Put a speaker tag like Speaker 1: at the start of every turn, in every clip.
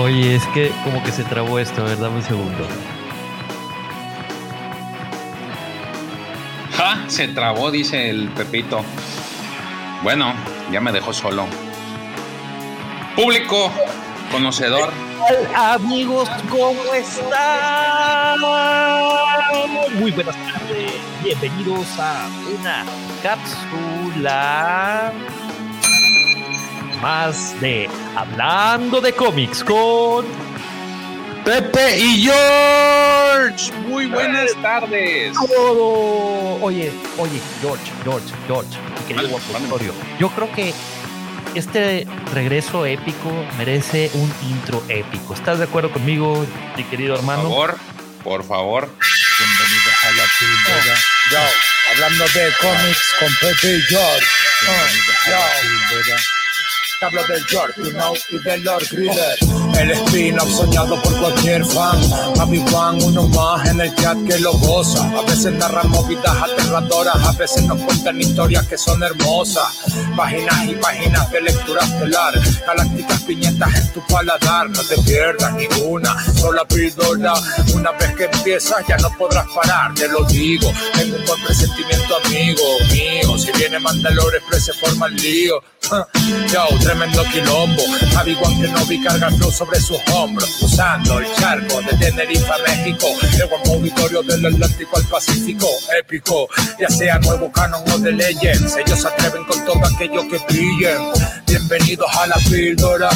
Speaker 1: Oye, es que como que se trabó esto, ¿verdad? Un segundo.
Speaker 2: Ja, se trabó, dice el Pepito. Bueno, ya me dejó solo. Público, conocedor.
Speaker 1: Amigos, ¿cómo están? Muy buenas tardes. Bienvenidos a una cápsula más de Hablando de cómics con
Speaker 2: Pepe y George. Muy buenas tardes.
Speaker 1: Oye, oye, George, George, George, mi querido auditorio. Yo creo que este regreso épico merece un intro épico. ¿Estás de acuerdo conmigo, mi querido hermano?
Speaker 2: Por favor, por favor.
Speaker 3: Bienvenido a la primera. Yo, hablando de cómics con Pepe y George. Bienvenido a la primera. Hablo del George, you know, y del Lord Griller. El spin-off soñado por cualquier fan. Javi Juan, uno más en el chat que lo goza. A veces narran movidas aterradoras, a veces nos cuentan historias que son hermosas. Páginas y páginas de lectura estelar. Galácticas piñetas en tu paladar. No te pierdas ninguna, sola píldora. Una vez que empiezas ya no podrás parar, te lo digo. Tengo un buen presentimiento, amigo mío. Si viene Mandalore Express se forma el lío. Yo, tremendo quilombo. Javi Juan que no vi carga el flow sobre sus hombros, usando el charco de Tenerife a México, el buen auditorio del Atlántico al Pacífico, épico, ya sea nuevo canon o de Legends, ellos se atreven con todo aquello que pillen. Bienvenidos a la píldora,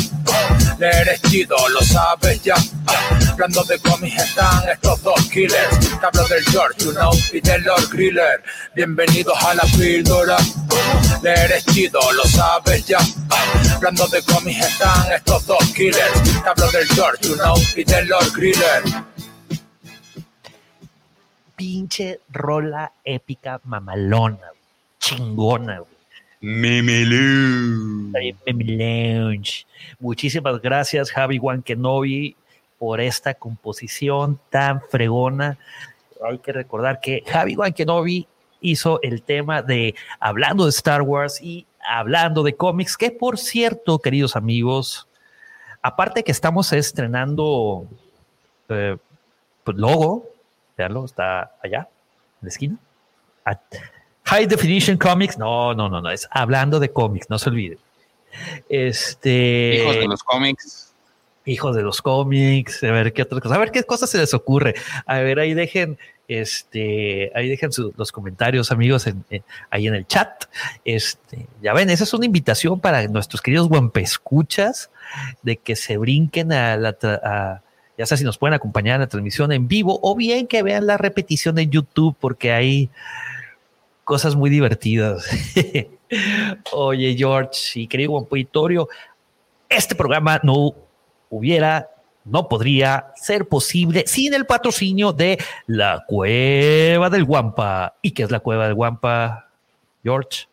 Speaker 3: leer es chido, lo sabes ya. Hablando de cómics están estos dos killers, te hablo del George, know, y del Lord Griller. Bienvenidos a la píldora, leer es chido, lo sabes ya. Hablando de cómics están estos dos killers. Te hablo del George, you know, y del Lord Griller.
Speaker 1: Pinche rola épica mamalona, chingona, güey.
Speaker 2: Memelu.
Speaker 1: Lounge. Muchísimas gracias, Javi Juan Kenobi, por esta composición tan fregona. Hay que recordar que Javi Juan Kenobi hizo el tema de hablando de Star Wars y hablando de cómics, que por cierto, queridos amigos, aparte que estamos estrenando eh, pues logo, veanlo, está allá, en la esquina. At High Definition Comics, no, no, no, no, es hablando de cómics, no se olviden. Este.
Speaker 2: Hijos de los cómics.
Speaker 1: Hijos de los cómics, a ver qué otras cosas, a ver qué cosas se les ocurre. A ver, ahí dejen, este, ahí dejen los comentarios, amigos, en, ahí en el chat. Este, ya ven, esa es una invitación para nuestros queridos guampescuchas de que se brinquen a la, ya sea si nos pueden acompañar en la transmisión en vivo o bien que vean la repetición en YouTube porque hay cosas muy divertidas. Oye, George y querido Guampoitorio, este programa no hubiera, no podría ser posible sin el patrocinio de la Cueva del Guampa. ¿Y qué es la Cueva del Guampa, George?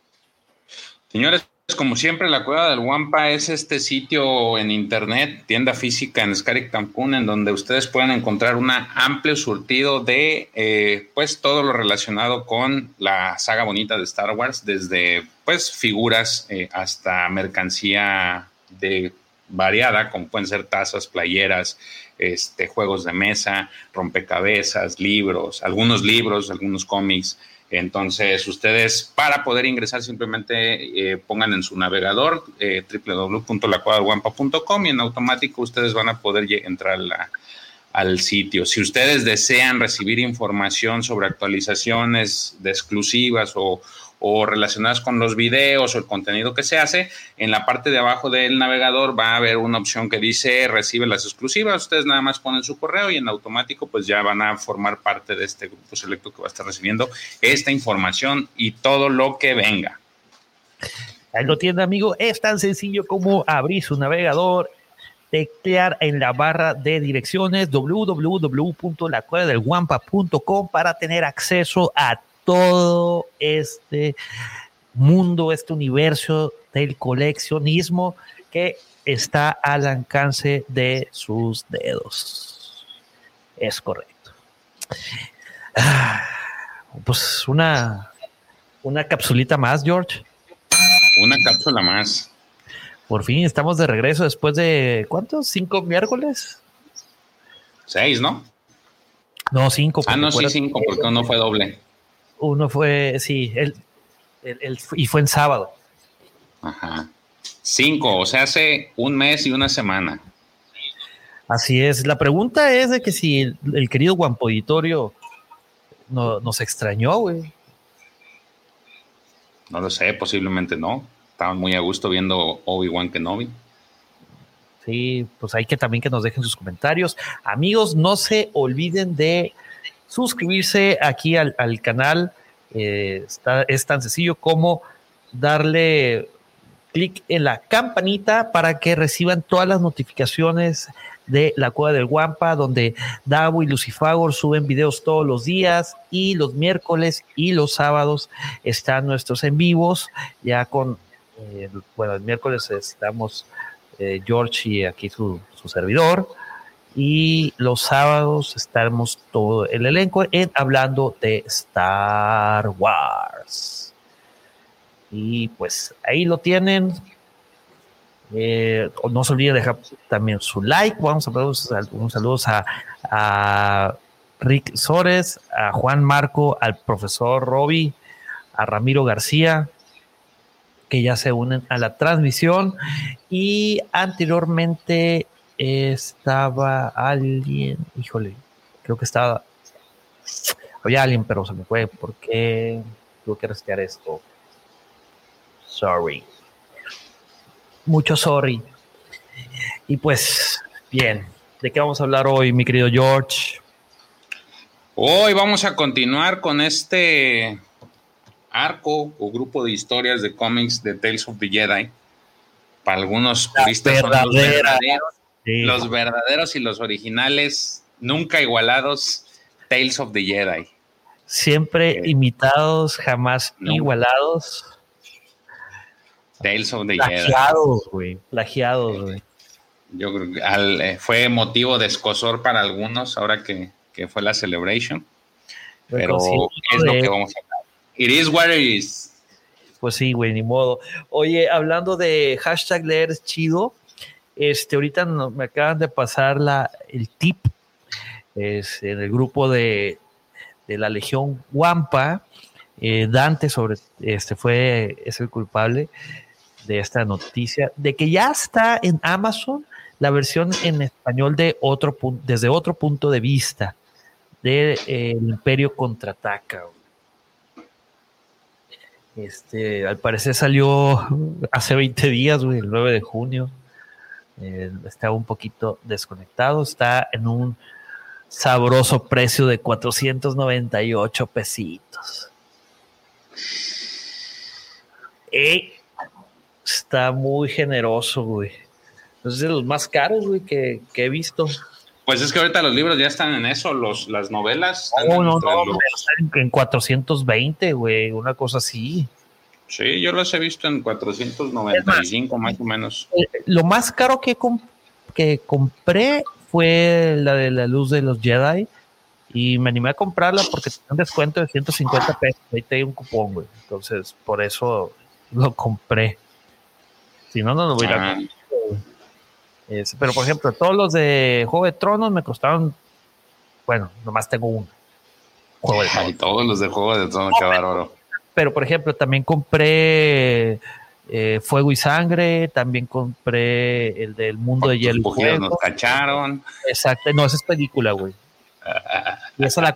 Speaker 2: Señores, como siempre, la Cueva del Guampa es este sitio en internet, tienda física en Scarik Cancún, en donde ustedes pueden encontrar un amplio surtido de eh, pues todo lo relacionado con la saga bonita de Star Wars, desde pues figuras eh, hasta mercancía de variada, como pueden ser tazas, playeras, este, juegos de mesa, rompecabezas, libros, algunos libros, algunos cómics. Entonces, ustedes para poder ingresar simplemente eh, pongan en su navegador eh, y en automático ustedes van a poder entrar al sitio. Si ustedes desean recibir información sobre actualizaciones de exclusivas o, o relacionadas con los videos o el contenido que se hace, en la parte de abajo del navegador va a haber una opción que dice recibe las exclusivas. Ustedes nada más ponen su correo y en automático pues ya van a formar parte de este grupo selecto que va a estar recibiendo esta información y todo lo que venga.
Speaker 1: Ahí lo tiene, amigo. Es tan sencillo como abrir su navegador, teclear en la barra de direcciones www.lacuevadelguampa.com para tener acceso a todo este mundo, este universo del coleccionismo que está al alcance de sus dedos. Es correcto. Ah, pues una, una capsulita más, George.
Speaker 2: Una cápsula más.
Speaker 1: Por fin estamos de regreso después de ¿cuántos? ¿Cinco miércoles?
Speaker 2: Seis, ¿no?
Speaker 1: No, cinco.
Speaker 2: Ah, no, sí, cinco, porque uno fue doble.
Speaker 1: Uno fue, sí, el, y fue en sábado.
Speaker 2: Ajá. Cinco, o sea, hace un mes y una semana.
Speaker 1: Así es. La pregunta es de que si el, querido Guampo Auditorio no, nos extrañó, güey.
Speaker 2: No lo sé, posiblemente no. Estaban muy a gusto viendo Obi-Wan Kenobi.
Speaker 1: Sí, pues hay que también que nos dejen sus comentarios. Amigos, no se olviden de suscribirse aquí al, canal. Eh, está, es tan sencillo como darle clic en la campanita para que reciban todas las notificaciones de la Cueva del Guampa, donde Davo y Lucifagor suben videos todos los días y los miércoles y los sábados están nuestros en vivos, ya con, eh, bueno, el miércoles estamos eh, George y aquí su, servidor, y los sábados estamos todo el elenco en hablando de Star Wars. Y pues ahí lo tienen. Eh, no se olviden dejar también su like. Vamos a dar unos saludos a, a, Rick Sores, a Juan Marco, al profesor Roby, a Ramiro García, que ya se unen a la transmisión. Y anteriormente estaba alguien, híjole, creo que estaba, había alguien, pero se me fue porque tuve que restear esto. Sorry mucho sorry. Y pues, bien, ¿de qué vamos a hablar hoy, mi querido George?
Speaker 2: Hoy vamos a continuar con este arco o grupo de historias de cómics de Tales of the Jedi. Para algunos puristas son los verdaderos, los verdaderos y los originales, nunca igualados, Tales of the Jedi.
Speaker 1: Siempre imitados, jamás igualados.
Speaker 2: Tales of the
Speaker 1: Plagiados, güey. Plagiados, güey.
Speaker 2: Yo creo que eh, fue motivo de escosor para algunos ahora que, fue la celebration. Pero es lo que vamos a hablar. It is what it is.
Speaker 1: Pues sí, güey, ni modo. Oye, hablando de hashtag leer chido, este, ahorita me acaban de pasar la, el tip es en el grupo de, de la Legión Wampa. Eh, Dante sobre este fue es el culpable de esta noticia, de que ya está en Amazon la versión en español de otro desde otro punto de vista de eh, Imperio contraataca. Este, al parecer salió hace 20 días, el 9 de junio. Eh, está un poquito desconectado, está en un sabroso precio de 498 pesitos. Ey, está muy generoso, güey. Es de los más caros, güey, que, he visto.
Speaker 2: Pues es que ahorita los libros ya están en eso, los, las novelas.
Speaker 1: no, no, no, en 420, güey, una cosa así.
Speaker 2: Sí, yo los he visto en 495 más, o menos.
Speaker 1: Eh, lo más caro que, que compré fue la de la luz de los Jedi y me animé a comprarla porque tenía un descuento de 150 pesos. Ahí te un cupón, güey. Entonces, por eso lo compré. Si no, no lo voy a ah. Pero, por ejemplo, todos los de Juego de Tronos me costaron. Bueno, nomás tengo uno.
Speaker 2: Juego de Tronos. todos los de Juego de Tronos, qué bárbaro.
Speaker 1: Pero, por ejemplo, también compré eh, Fuego y Sangre, también compré el del Mundo de Hielo.
Speaker 2: Los nos cacharon.
Speaker 1: Exacto, no, esa es película, güey. y esa la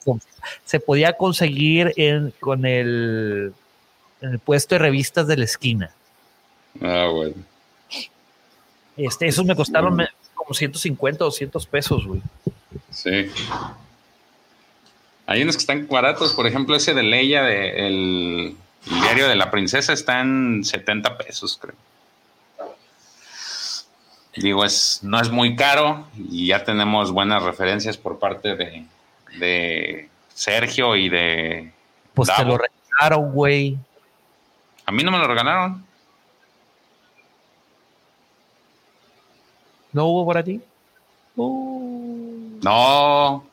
Speaker 1: se podía conseguir en, con el, en el puesto de revistas de la esquina.
Speaker 2: Ah, bueno.
Speaker 1: Este, esos me costaron como 150 o 200 pesos, güey.
Speaker 2: Sí. Hay unos que están baratos, por ejemplo, ese de Leia, de el, diario de la princesa, está en 70 pesos, creo. Digo, es, no es muy caro y ya tenemos buenas referencias por parte de, de Sergio y de.
Speaker 1: Pues te lo regalaron, güey.
Speaker 2: A mí no me lo regalaron.
Speaker 1: ¿No hubo para ti?
Speaker 2: No.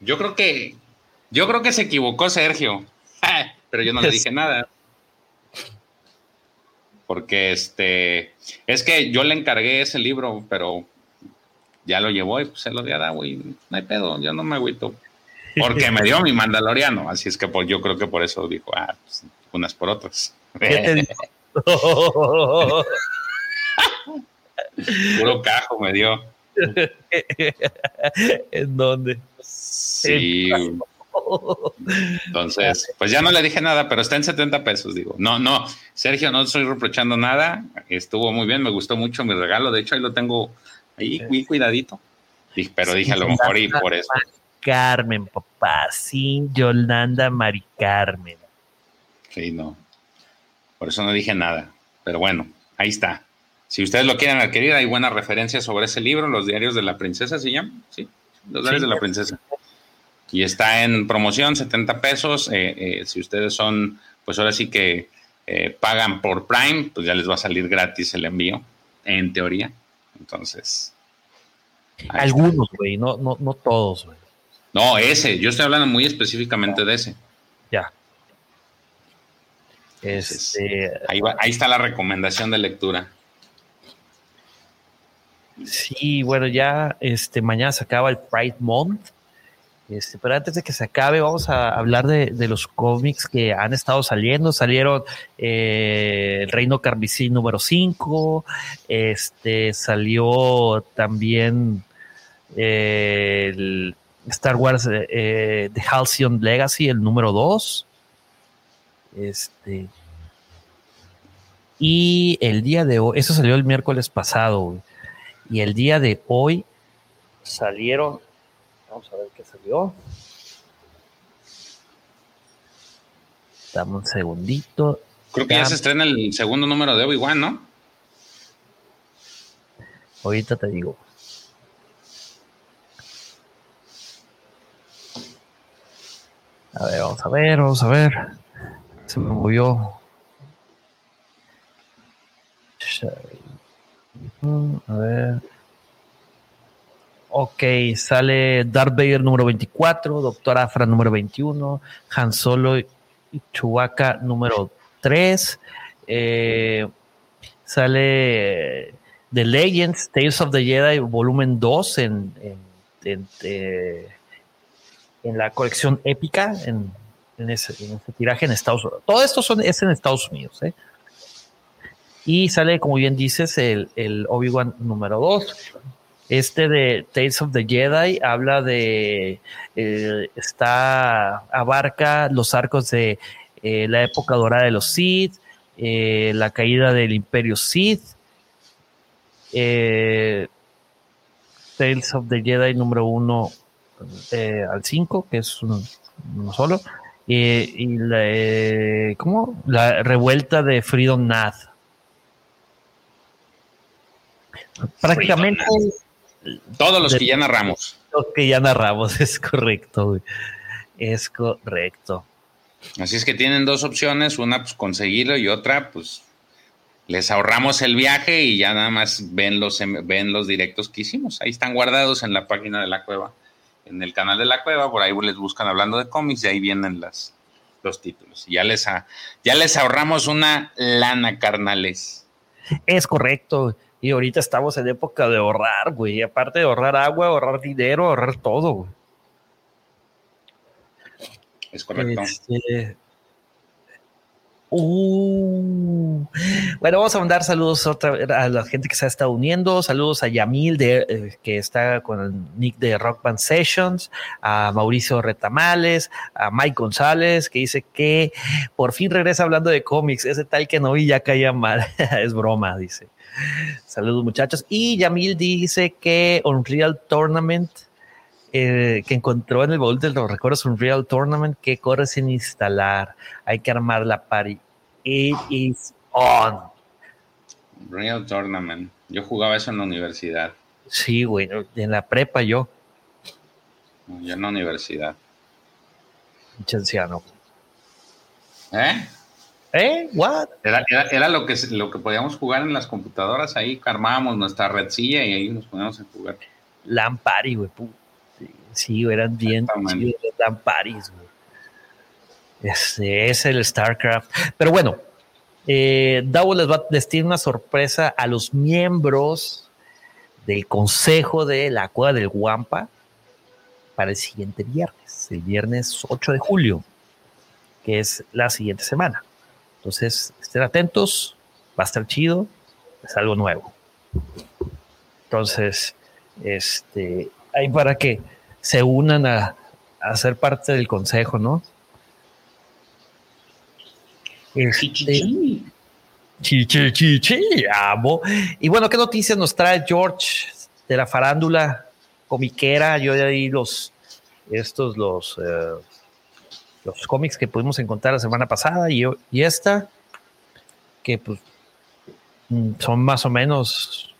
Speaker 2: Yo creo que. Yo creo que se equivocó Sergio. Pero yo no le dije nada. porque este, es que yo le encargué ese libro, pero ya lo llevó y pues se lo dio a Davo y no hay pedo, yo no me agüito. Porque me dio mi mandaloriano, así es que pues, yo creo que por eso dijo, ah, pues, unas por otras. Puro cajo me dio.
Speaker 1: ¿En dónde?
Speaker 2: Sí. Entonces, pues ya no le dije nada, pero está en 70 pesos, digo. No, no, Sergio, no estoy reprochando nada. Estuvo muy bien, me gustó mucho mi regalo. De hecho, ahí lo tengo ahí, muy cuidadito. Pero dije, a lo mejor y por eso.
Speaker 1: Carmen, papá, sin Yolanda Mari Carmen.
Speaker 2: Sí, no. Por eso no dije nada. Pero bueno, ahí está. Si ustedes lo quieren adquirir, hay buenas referencias sobre ese libro, Los Diarios de la Princesa, ¿se llama? Sí, Los Diarios de la Princesa. Y está en promoción, 70 pesos. Eh, eh, si ustedes son, pues ahora sí que eh, pagan por Prime, pues ya les va a salir gratis el envío, en teoría. Entonces.
Speaker 1: Algunos, güey, no, no, no todos, güey.
Speaker 2: No, ese, yo estoy hablando muy específicamente de ese.
Speaker 1: Ya.
Speaker 2: Este, ahí, ahí está la recomendación de lectura.
Speaker 1: Sí, bueno, ya este mañana se acaba el Pride Month. Este, pero antes de que se acabe, vamos a hablar de, los cómics que han estado saliendo. Salieron eh, El Reino Carmesí número 5, este, salió también eh, el Star Wars eh, The Halcyon Legacy, el número 2. Este, y el día de hoy, eso salió el miércoles pasado, y el día de hoy salieron, vamos a ver qué salió. Dame un segundito.
Speaker 2: Creo que ya, se estrena el segundo número de Obi-Wan, ¿no?
Speaker 1: Ahorita te digo. A ver, vamos a ver, vamos a ver. Se me movió. A ver. Ok, sale Darth Vader número 24, Doctor Afra número 21, Han Solo y Chewbacca número 3. Eh, sale The Legends, Tales of the Jedi volumen 2 en, en, eh, en, la colección épica, en, ese, tiraje en Estados Unidos. Todo esto son, es en Estados Unidos. ¿eh? Y sale, como bien dices, el, el Obi-Wan número 2. Este de Tales of the Jedi habla de. Eh, está. abarca los arcos de eh, la época dorada de los Sith, eh, la caída del Imperio Sith. Tales of the Jedi número 1 al 5, que es uno, solo. y la, ¿cómo? la revuelta de Freedom Nath Prácticamente.
Speaker 2: Todos los que ya narramos.
Speaker 1: Los que ya narramos, es correcto. Es correcto.
Speaker 2: Así es que tienen dos opciones, una pues conseguirlo y otra pues les ahorramos el viaje y ya nada más ven los, ven los directos que hicimos. Ahí están guardados en la página de la cueva, en el canal de la cueva, por ahí les buscan hablando de cómics y ahí vienen las, los títulos. ya les, ya les ahorramos una lana, carnales.
Speaker 1: Es correcto. Y ahorita estamos en época de ahorrar, güey. Aparte de ahorrar agua, ahorrar dinero, ahorrar todo, güey.
Speaker 2: Es correcto. Este,
Speaker 1: uh, bueno, vamos a mandar saludos otra, a la gente que se ha estado uniendo. Saludos a Yamil, de, eh, que está con el nick de Rock Band Sessions, a Mauricio Retamales, a Mike González, que dice que por fin regresa hablando de cómics. Ese tal que no vi ya caía mal. es broma, dice. Saludos muchachos. Y Yamil dice que Unreal Tournament, eh, que encontró en el baúl de los recuerdos Unreal Tournament, que corre sin instalar. Hay que armar la party. It is on.
Speaker 2: Unreal Tournament. Yo jugaba eso en la universidad.
Speaker 1: Sí, güey, en la prepa yo.
Speaker 2: Yo en la universidad.
Speaker 1: Chanciano.
Speaker 2: ¿Eh?
Speaker 1: ¿Eh? ¿What?
Speaker 2: Era, lo, que, lo que podíamos jugar en las computadoras. Ahí armábamos nuestra redcilla y ahí nos poníamos a jugar.
Speaker 1: Lampari, güey. Sí, eran bien Lamparis, güey. Ese es el StarCraft. Pero bueno, Eh, les, va, les tiene una sorpresa a los miembros del consejo de la Cueva del Guampa para el siguiente viernes, el viernes 8 de julio, que es la siguiente semana. Entonces, estén atentos, va a estar chido, es algo nuevo. Entonces, este, hay para que se unan a, a ser parte del consejo, ¿no? Este, chi, chi, chi, amo. Y bueno, ¿qué noticias nos trae George de la farándula comiquera? Yo ya di los, estos, los, eh, los cómics que pudimos encontrar la semana pasada y, y esta, que pues mm, son más o menos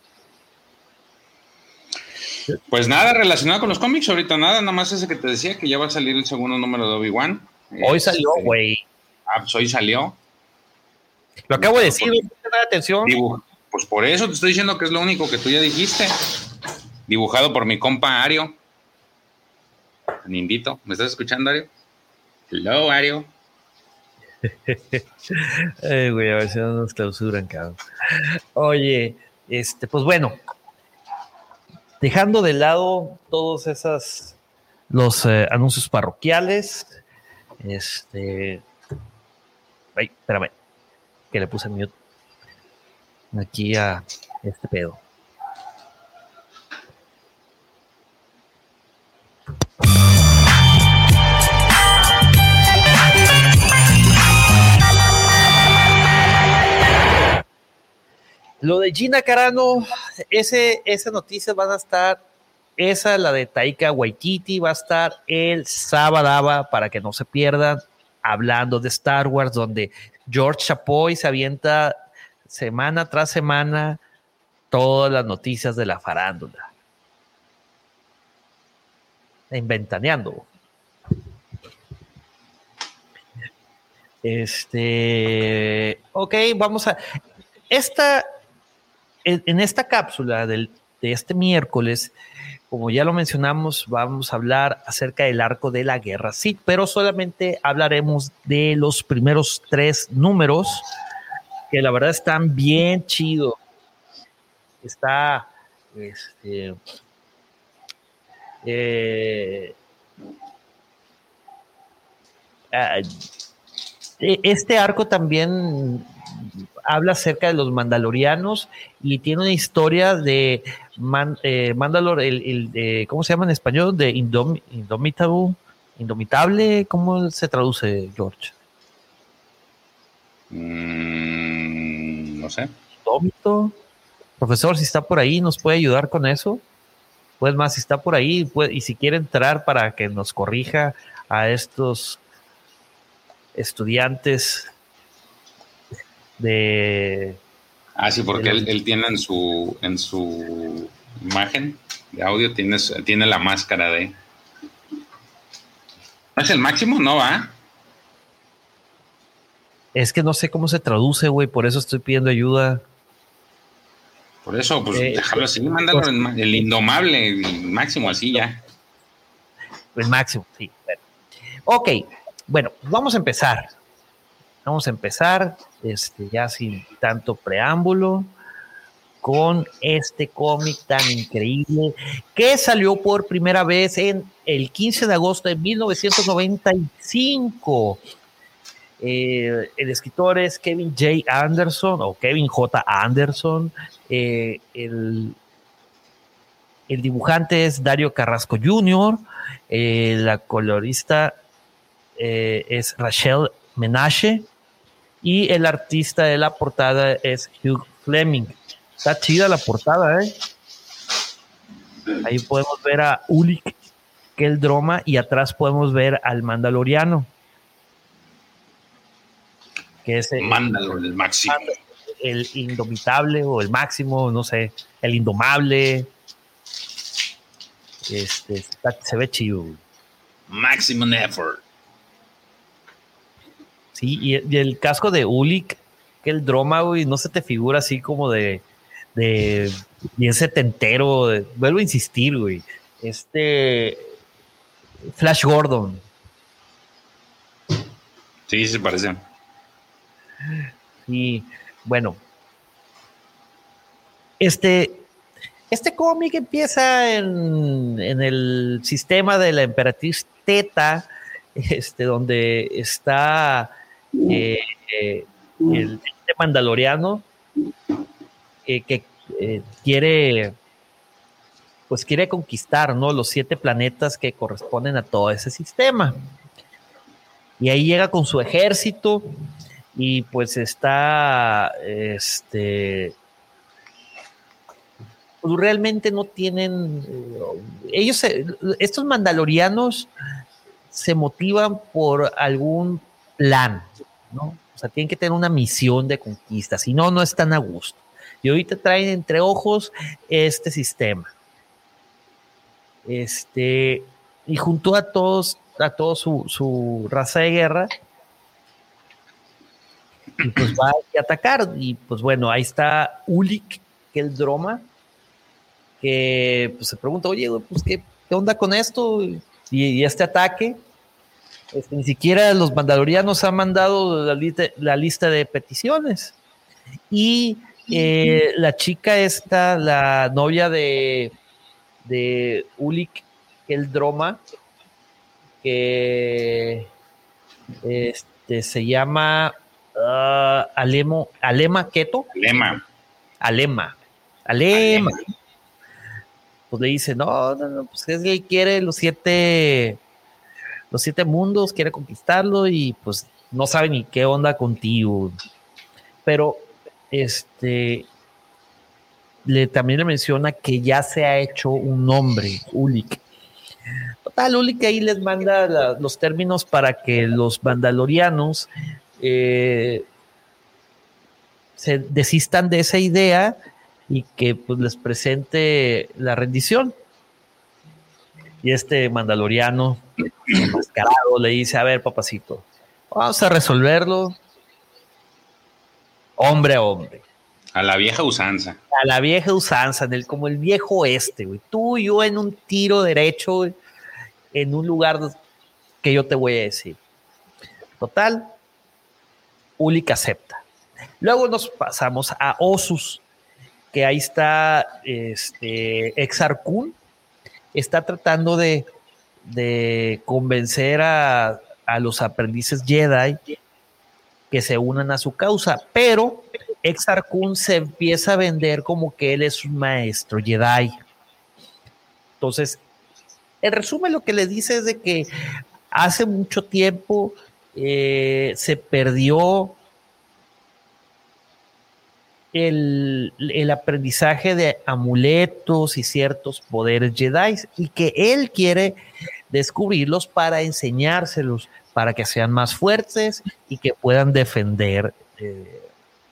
Speaker 2: pues nada relacionado con los cómics, ahorita nada, nada más ese que te decía que ya va a salir el segundo número de Obi-Wan.
Speaker 1: Hoy salió, este, güey.
Speaker 2: Ah, pues hoy salió.
Speaker 1: Lo acabo de decir, no atención.
Speaker 2: pues por eso te estoy diciendo que es lo único que tú ya dijiste. Dibujado por mi compa Ario. Nindito. ¿Me estás escuchando, Ario? Hello, Ario.
Speaker 1: Ay, güey, a ver si no nos clausuran, cabrón. Oye, este, pues bueno, dejando de lado todos esos los eh, anuncios parroquiales. Este. Ay, espérame. Que le puse mute aquí a este pedo. Lo de Gina Carano, ese, esa noticia van a estar, esa, la de Taika Waititi, va a estar el sábado para que no se pierdan, hablando de Star Wars, donde George Chapoy se avienta semana tras semana todas las noticias de la farándula. Inventaneando. Este, ok, vamos a. Esta en, esta cápsula de este miércoles, como ya lo mencionamos, vamos a hablar acerca del arco de la guerra sí, pero solamente hablaremos de los primeros tres números, que la verdad están bien chidos. Está, este, eh, e, este arco también habla acerca de los mandalorianos y tiene una historia de eh, Mandalor, el, ¿cómo se llama en español? De Indomitable, Indomitable, ¿cómo se traduce, George?
Speaker 2: Mm, no sé.
Speaker 1: Indómito. Profesor, si está por ahí, ¿nos puede ayudar con eso? Pues más, si está por ahí y si quiere entrar para que nos corrija a estos estudiantes de...
Speaker 2: Ah, sí, porque él, tiene en su, en su imagen de audio, tiene, tiene la máscara de... ¿No es el máximo? No, va.
Speaker 1: Es que no sé cómo se traduce, güey, por eso estoy pidiendo ayuda.
Speaker 2: Por eso, pues eh, déjalo así, mándalo el, indomable, el máximo, así ya.
Speaker 1: El máximo, sí. Ok, bueno, vamos a empezar. Vamos a empezar, este, ya sin tanto preámbulo, con este cómic tan increíble que salió por primera vez en el 15 de agosto de 1995. Eh, el escritor es Kevin J. Anderson o Kevin J. Anderson. Eh, el, dibujante es Dario Carrasco Jr. Eh, la colorista es Rachel Menashe y el artista de la portada es Hugh Fleming. Está chida la portada, ¿eh? Ahí podemos ver a Ulik Keldroma y atrás podemos ver al Mandaloriano. Que es el,
Speaker 2: el máximo.
Speaker 1: El indomitable o el máximo, no sé, el indomable. Este, se ve chido.
Speaker 2: Maximum effort.
Speaker 1: Sí, y, el casco de Ulik, que el droma, güey, no se te figura así como de, de bien setentero. vuelvo a insistir, güey. Este Flash Gordon.
Speaker 2: Sí, se parece.
Speaker 1: Y bueno, este, este cómic empieza en, el sistema de la emperatriz Teta, este, donde está eh, eh, el, este mandaloriano eh, que quiere pues quiere conquistar ¿no? los siete planetas que corresponden a todo ese sistema. Y ahí llega con su ejército y pues está, este, pues realmente no tienen, ellos, estos mandalorianos se motivan por algún plan, ¿no? O sea, tienen que tener una misión de conquista, si no, no están a gusto. Y ahorita traen entre ojos este sistema. Este, y junto a todos, a toda su, raza de guerra, y pues va a atacar. Y pues bueno, ahí está Ulik, que el Droma, que pues, se pregunta, oye, pues ¿qué, onda con esto? Y, este ataque. Este, ni siquiera los mandalorianos han mandado la, lista, la lista de peticiones. Y eh, la chica esta, la novia de, de Ulik el Droma, que este, se llama uh, Alemo, Alema Keto.
Speaker 2: Alema.
Speaker 1: Alema. Alema. Pues le dice, no, no, no, pues es que quiere los siete, los siete mundos, quiere conquistarlo y pues no sabe ni qué onda contigo. Pero, este, le, también le menciona que ya se ha hecho un nombre, Ulik. Total, Ulik ahí les manda los términos para que los mandalorianos eh, se desistan de esa idea y que pues, les presente la rendición. Y este mandaloriano, enmascarado, le dice, a ver, papacito, vamos a resolverlo hombre a hombre.
Speaker 2: A la vieja usanza.
Speaker 1: A la vieja usanza, en el, como el viejo este, güey. Tú y yo en un tiro derecho, en un lugar que yo te voy a decir. Total, Ulik acepta. Luego nos pasamos a Osus, que ahí está este, Exarcun, está tratando de, de convencer a, a los aprendices Jedi que se unan a su causa, pero Exar Kun se empieza a vender como que él es un maestro Jedi. Entonces, en resumen, lo que le dice es de que hace mucho tiempo eh, se perdió el, el, aprendizaje de amuletos y ciertos poderes Jedi y que él quiere descubrirlos para enseñárselos, para que sean más fuertes y que puedan defender eh,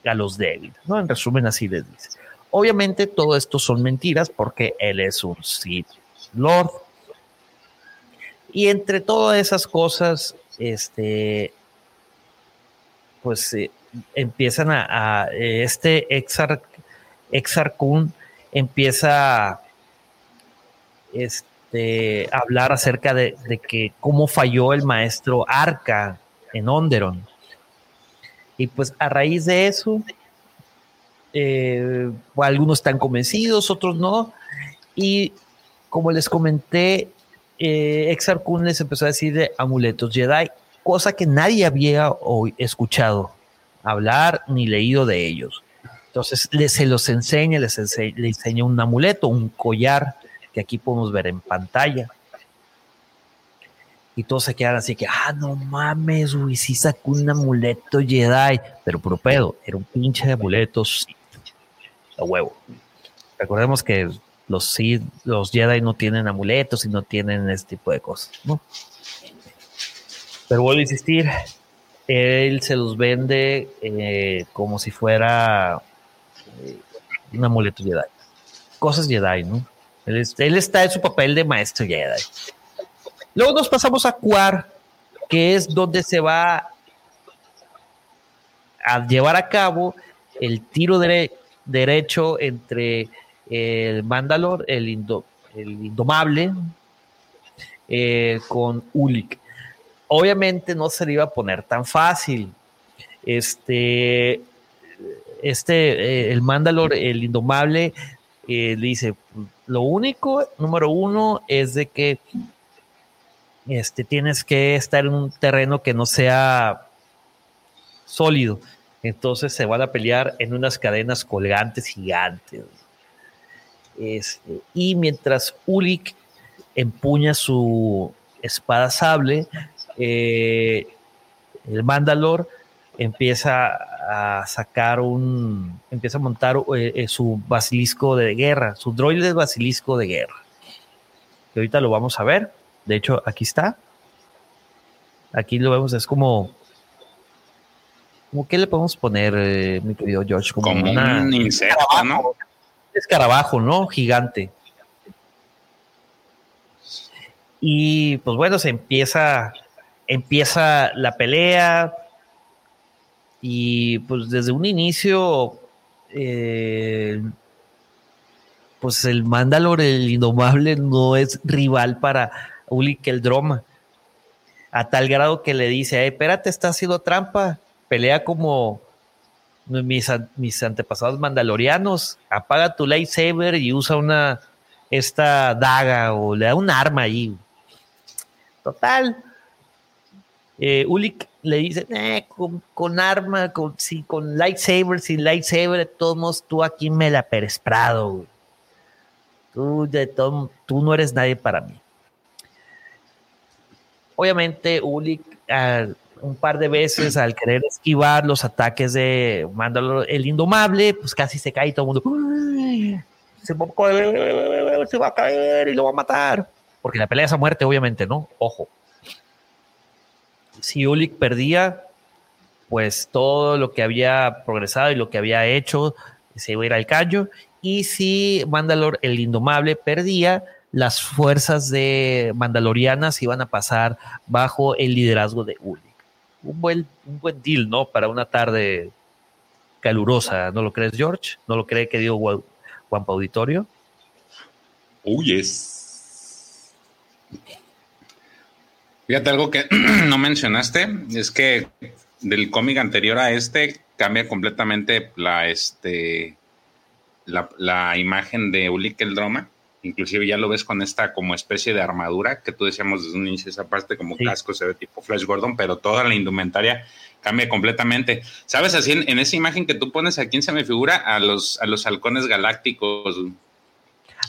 Speaker 1: a los débiles, ¿no? En resumen, así les dice. Obviamente todo esto son mentiras porque él es un Sith Lord. Y entre todas esas cosas, este, pues eh, empiezan a, este Exar, Exarcun empieza este, a hablar acerca de, de, que cómo falló el maestro Arca en Onderon. Y pues a raíz de eso, eh, algunos están convencidos, otros no. Y como les comenté, eh, Exar Kun les empezó a decir de amuletos Jedi, cosa que nadie había escuchado hablar ni leído de ellos. Entonces se los enseña, les enseña, le enseña un amuleto, un collar que aquí podemos ver en pantalla. Y todos se quedan así que, ah, no mames, güey, sí sacó un amuleto Jedi. Pero puro pedo, era un pinche de amuletos a huevo. Recordemos que los, los Jedi no tienen amuletos y no tienen este tipo de cosas, ¿no? Pero vuelvo a insistir, él se los vende eh, como si fuera eh, un amuleto Jedi. Cosas Jedi, ¿no? Él, él está en su papel de maestro Jedi. Luego nos pasamos a Cuar, que es donde se va a llevar a cabo el tiro derecho entre el Mandalor, el, Indomable, eh, con Ulik. Obviamente no se le iba a poner tan fácil. Este, este, eh, el Mandalor, el indomable, eh, le dice, lo único, número uno, es de que este, tienes que estar en un terreno que no sea sólido. Entonces se van a pelear en unas cadenas colgantes gigantes. Este, y mientras Ulik empuña su espada sable, eh, el Mandalor empieza a sacar un, empieza a montar eh, eh, su basilisco de guerra, su droide basilisco de guerra. Que ahorita lo vamos a ver. De hecho, aquí está. Aquí lo vemos, es como. como ¿Qué le podemos poner, eh, mi querido George?
Speaker 2: Como, un insecto, ¿no?
Speaker 1: Escarabajo, ¿no? Gigante. Y pues bueno, se empieza, empieza la pelea. Y pues desde un inicio, eh, pues el Mandalor, el indomable, no es rival para Ulik el Droma. A tal grado que le dice, espérate, está haciendo trampa, pelea como mis, mis antepasados mandalorianos, apaga tu lightsaber y usa una, esta daga o le da un arma ahí. Total. Eh, le dice, eh, con, arma, con, lightsaber, sin lightsaber, de todos modos, tú aquí me la peresprado. Tú, de tú no eres nadie para mí. Obviamente, Ulik un par de veces al querer esquivar los ataques de Mandalor el Indomable, pues casi se cae y todo el mundo se va, a caer, se va a caer y lo va a matar. Porque la pelea es a muerte, obviamente, ¿no? Ojo. Si Ulik perdía, pues todo lo que había progresado y lo que había hecho se iba a ir al callo. Y si Mandalor el Indomable perdía, las fuerzas de Mandalorianas iban a pasar bajo el liderazgo de Ulik. Un buen, un buen deal, ¿no? Para una tarde calurosa, ¿no lo crees, George? ¿No lo cree, que dio Juan Auditorio?
Speaker 2: Oh, yes. Fíjate, algo que no mencionaste es que del cómic anterior a este cambia completamente la, este, la, la imagen de Ulik el Droma inclusive ya lo ves con esta como especie de armadura que tú decíamos desde un inicio, esa parte como casco se ve tipo Flash Gordon, pero toda la indumentaria cambia completamente. ¿Sabes? Así en, esa imagen que tú pones, ¿a quién se me figura? A los, a los halcones galácticos.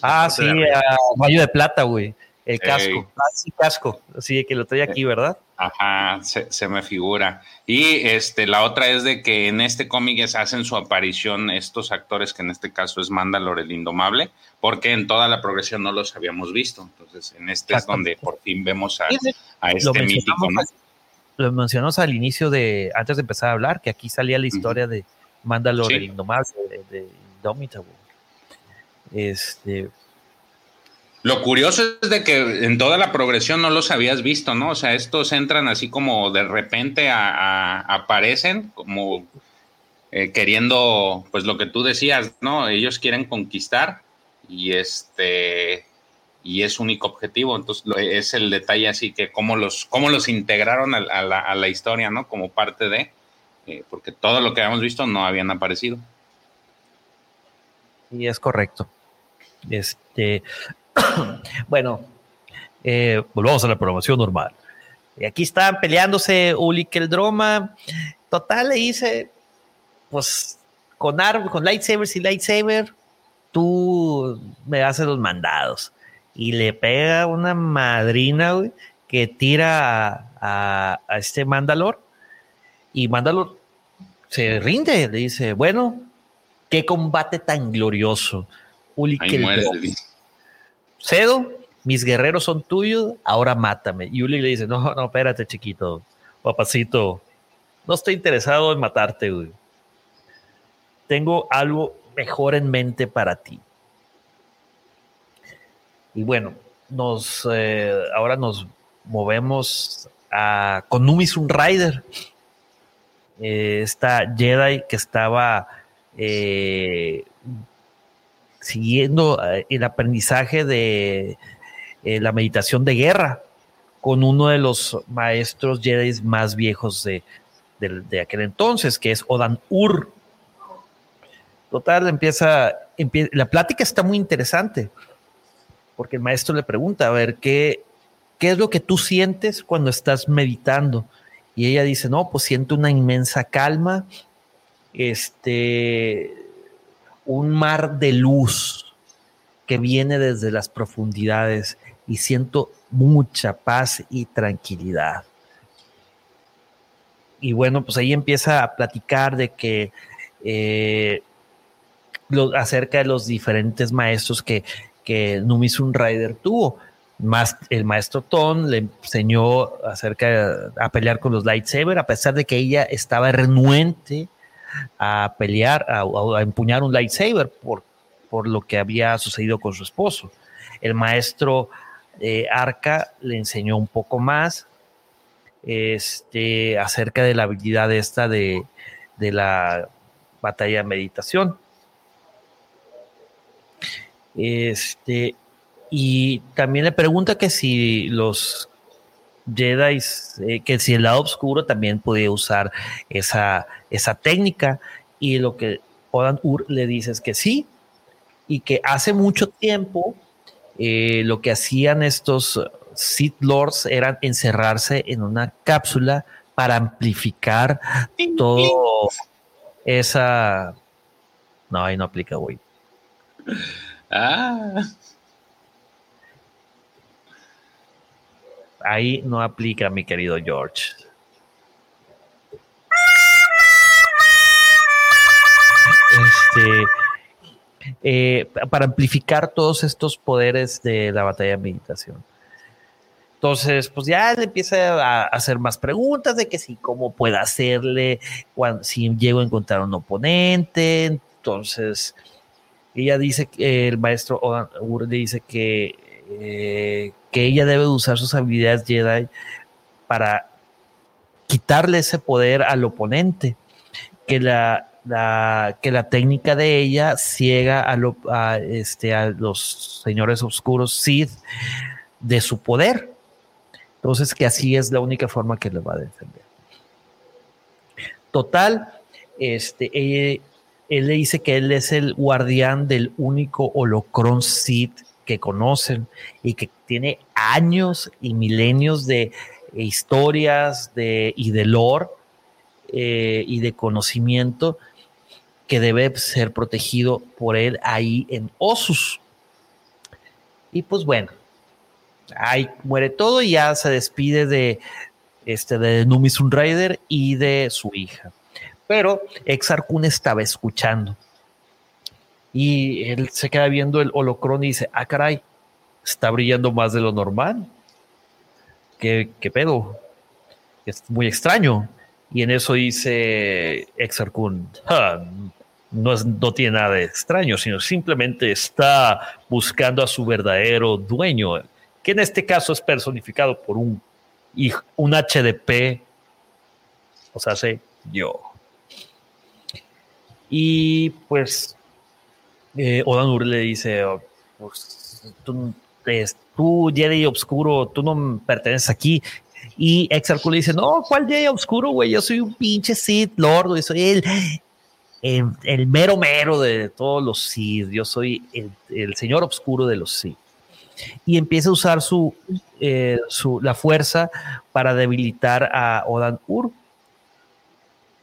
Speaker 1: Ah, sí, a Rayo de Plata, güey. El casco. Sí, casco. Sí, que lo trae aquí, ¿verdad?
Speaker 2: Ajá, se, me figura. Y este, la otra es de que en este cómic hacen su aparición estos actores, que en este caso es Mandalore el Indomable, porque en toda la progresión no los habíamos visto. Entonces, en este es donde por fin vemos a, este mítico, ¿no?
Speaker 1: Lo mencionamos al inicio de, antes de empezar a hablar, que aquí salía la historia de Mandalore el Indomable, de, de Este,
Speaker 2: lo curioso es de que en toda la progresión no los habías visto, ¿no? O sea, estos entran así como de repente a, aparecen como eh, queriendo, pues lo que tú decías, ¿no? Ellos quieren conquistar y este y es único objetivo. Entonces es el detalle así que cómo los cómo los integraron a, la, historia, ¿no? Como parte de, eh, porque todo lo que habíamos visto no habían aparecido.
Speaker 1: Y es correcto. Este, bueno, eh, volvamos a la programación normal. Y aquí están peleándose Ulik el Droma. Total, le dice, pues con, con lightsabers y lightsaber, tú me haces los mandados. Y le pega una madrina, que tira a, este Mandalor. Y Mandalor se rinde, le dice, bueno, qué combate tan glorioso.
Speaker 2: El Droma
Speaker 1: cedo, mis guerreros son tuyos, ahora mátame. Y Uli le dice, no, no, espérate, chiquito, papacito, no estoy interesado en matarte, güey. Tengo algo mejor en mente para ti. Y bueno, nos, eh, ahora nos movemos a, con Numisun Rider, eh, esta Jedi que estaba eh, siguiendo eh, el aprendizaje de eh, la meditación de guerra con uno de los maestros Jedi más viejos de, aquel entonces, que es Odan Ur. Total, empieza, la plática está muy interesante, porque el maestro le pregunta, a ver, ¿qué, ¿qué es lo que tú sientes cuando estás meditando? Y ella dice, no, pues siento una inmensa calma, este, un mar de luz que viene desde las profundidades y siento mucha paz y tranquilidad. Y bueno, pues ahí empieza a platicar de que eh, acerca de los diferentes maestros que, que Numisun Rider tuvo. Más, el maestro Ton le enseñó acerca de, a pelear con los lightsaber, a pesar de que ella estaba renuente a pelear, a, empuñar un lightsaber por, por lo que había sucedido con su esposo. El maestro eh, Arca le enseñó un poco más este, acerca de la habilidad esta de, de la batalla de meditación. Este, y también le pregunta que si los Jedi, eh, que si el lado oscuro también podía usar esa, esa técnica. Y lo que Odan Ur le dice es que sí, y que hace mucho tiempo eh, lo que hacían estos Sith Lords era encerrarse en una cápsula para amplificar todo esa. No, ahí no aplica, güey. Ah. Ahí no aplica, mi querido George. Este, eh, para amplificar todos estos poderes de la batalla de meditación. Entonces, pues ya le empieza a hacer más preguntas de que si cómo puede hacerle, cuando, si llego a encontrar un oponente. Entonces, ella dice que el maestro Odan dice que, eh, que ella debe usar sus habilidades Jedi para quitarle ese poder al oponente, que la, que la técnica de ella ciega a, este, a los señores oscuros Sith de su poder. Entonces, que así es la única forma que le va a defender. Total, este, él le dice que él es el guardián del único holocron Sith que conocen y que tiene años y milenios de historias de, y de lore eh, y de conocimiento que debe ser protegido por él ahí en Osus. Y pues bueno, ahí muere todo y ya se despide de este de Numisun y de su hija. Pero Exar Kun estaba escuchando. Y él se queda viendo el holocrón y dice, ah, caray, está brillando más de lo normal. ¿Qué, qué pedo? Es muy extraño. Y en eso dice Exar Kun, no, no tiene nada de extraño, sino simplemente está buscando a su verdadero dueño, que en este caso es personificado por un, un HDP, o sea, sé yo. Y pues eh, Odanur le dice, oh, pues, tú, Jedi Obscuro, tú no perteneces aquí. Y Exarcu le dice, no, ¿cuál Jedi Obscuro, güey? Yo soy un pinche Sith Lord, y soy el, el, mero mero de todos los Sith. Yo soy el, señor Obscuro de los Sith. Y empieza a usar su, eh, su, la fuerza para debilitar a Odan Ur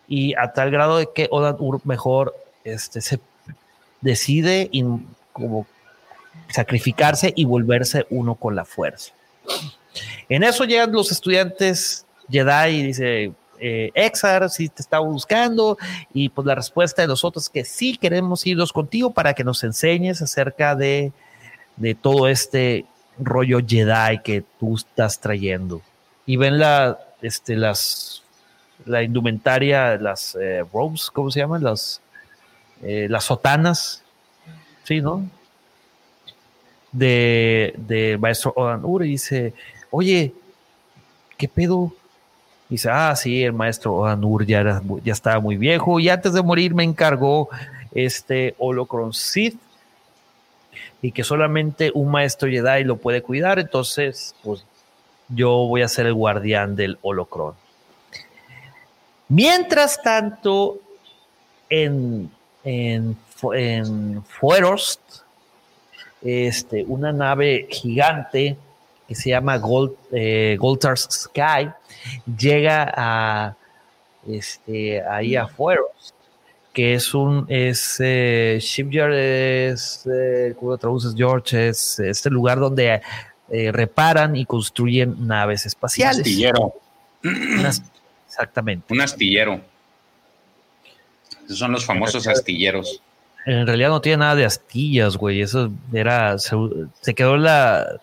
Speaker 1: y a tal grado de que Odan Ur mejor este, se decide como sacrificarse y volverse uno con la fuerza. En eso llegan los estudiantes Jedi y dice, eh, Exar, si te estaba buscando, y pues la respuesta de nosotros es que sí queremos irnos contigo para que nos enseñes acerca de, de todo este rollo Jedi que tú estás trayendo. Y ven la, este, las la indumentaria, las eh, robes, ¿cómo se llaman? Las, eh, las sotanas, ¿sí, no? De, maestro Odan Ur y dice, oye, ¿qué pedo? dice, ah, sí, el maestro Odan Ur ya, ya estaba muy viejo y antes de morir me encargó este Holocron Sith y que solamente un maestro Jedi lo puede cuidar, entonces, pues yo voy a ser el guardián del Holocron. Mientras tanto, en, en, en Fuerost, este, una nave gigante que se llama Gold, eh, Sky, llega a este, ahí a Fuerost, que es un es eh, shipyard, es, eh, ¿cómo traduces George? Es este lugar donde eh, reparan y construyen naves espaciales. Un
Speaker 2: astillero.
Speaker 1: exactamente.
Speaker 2: Un astillero. Esos son los famosos astilleros.
Speaker 1: En realidad no tiene nada de astillas, güey. Eso era. Se, quedó la,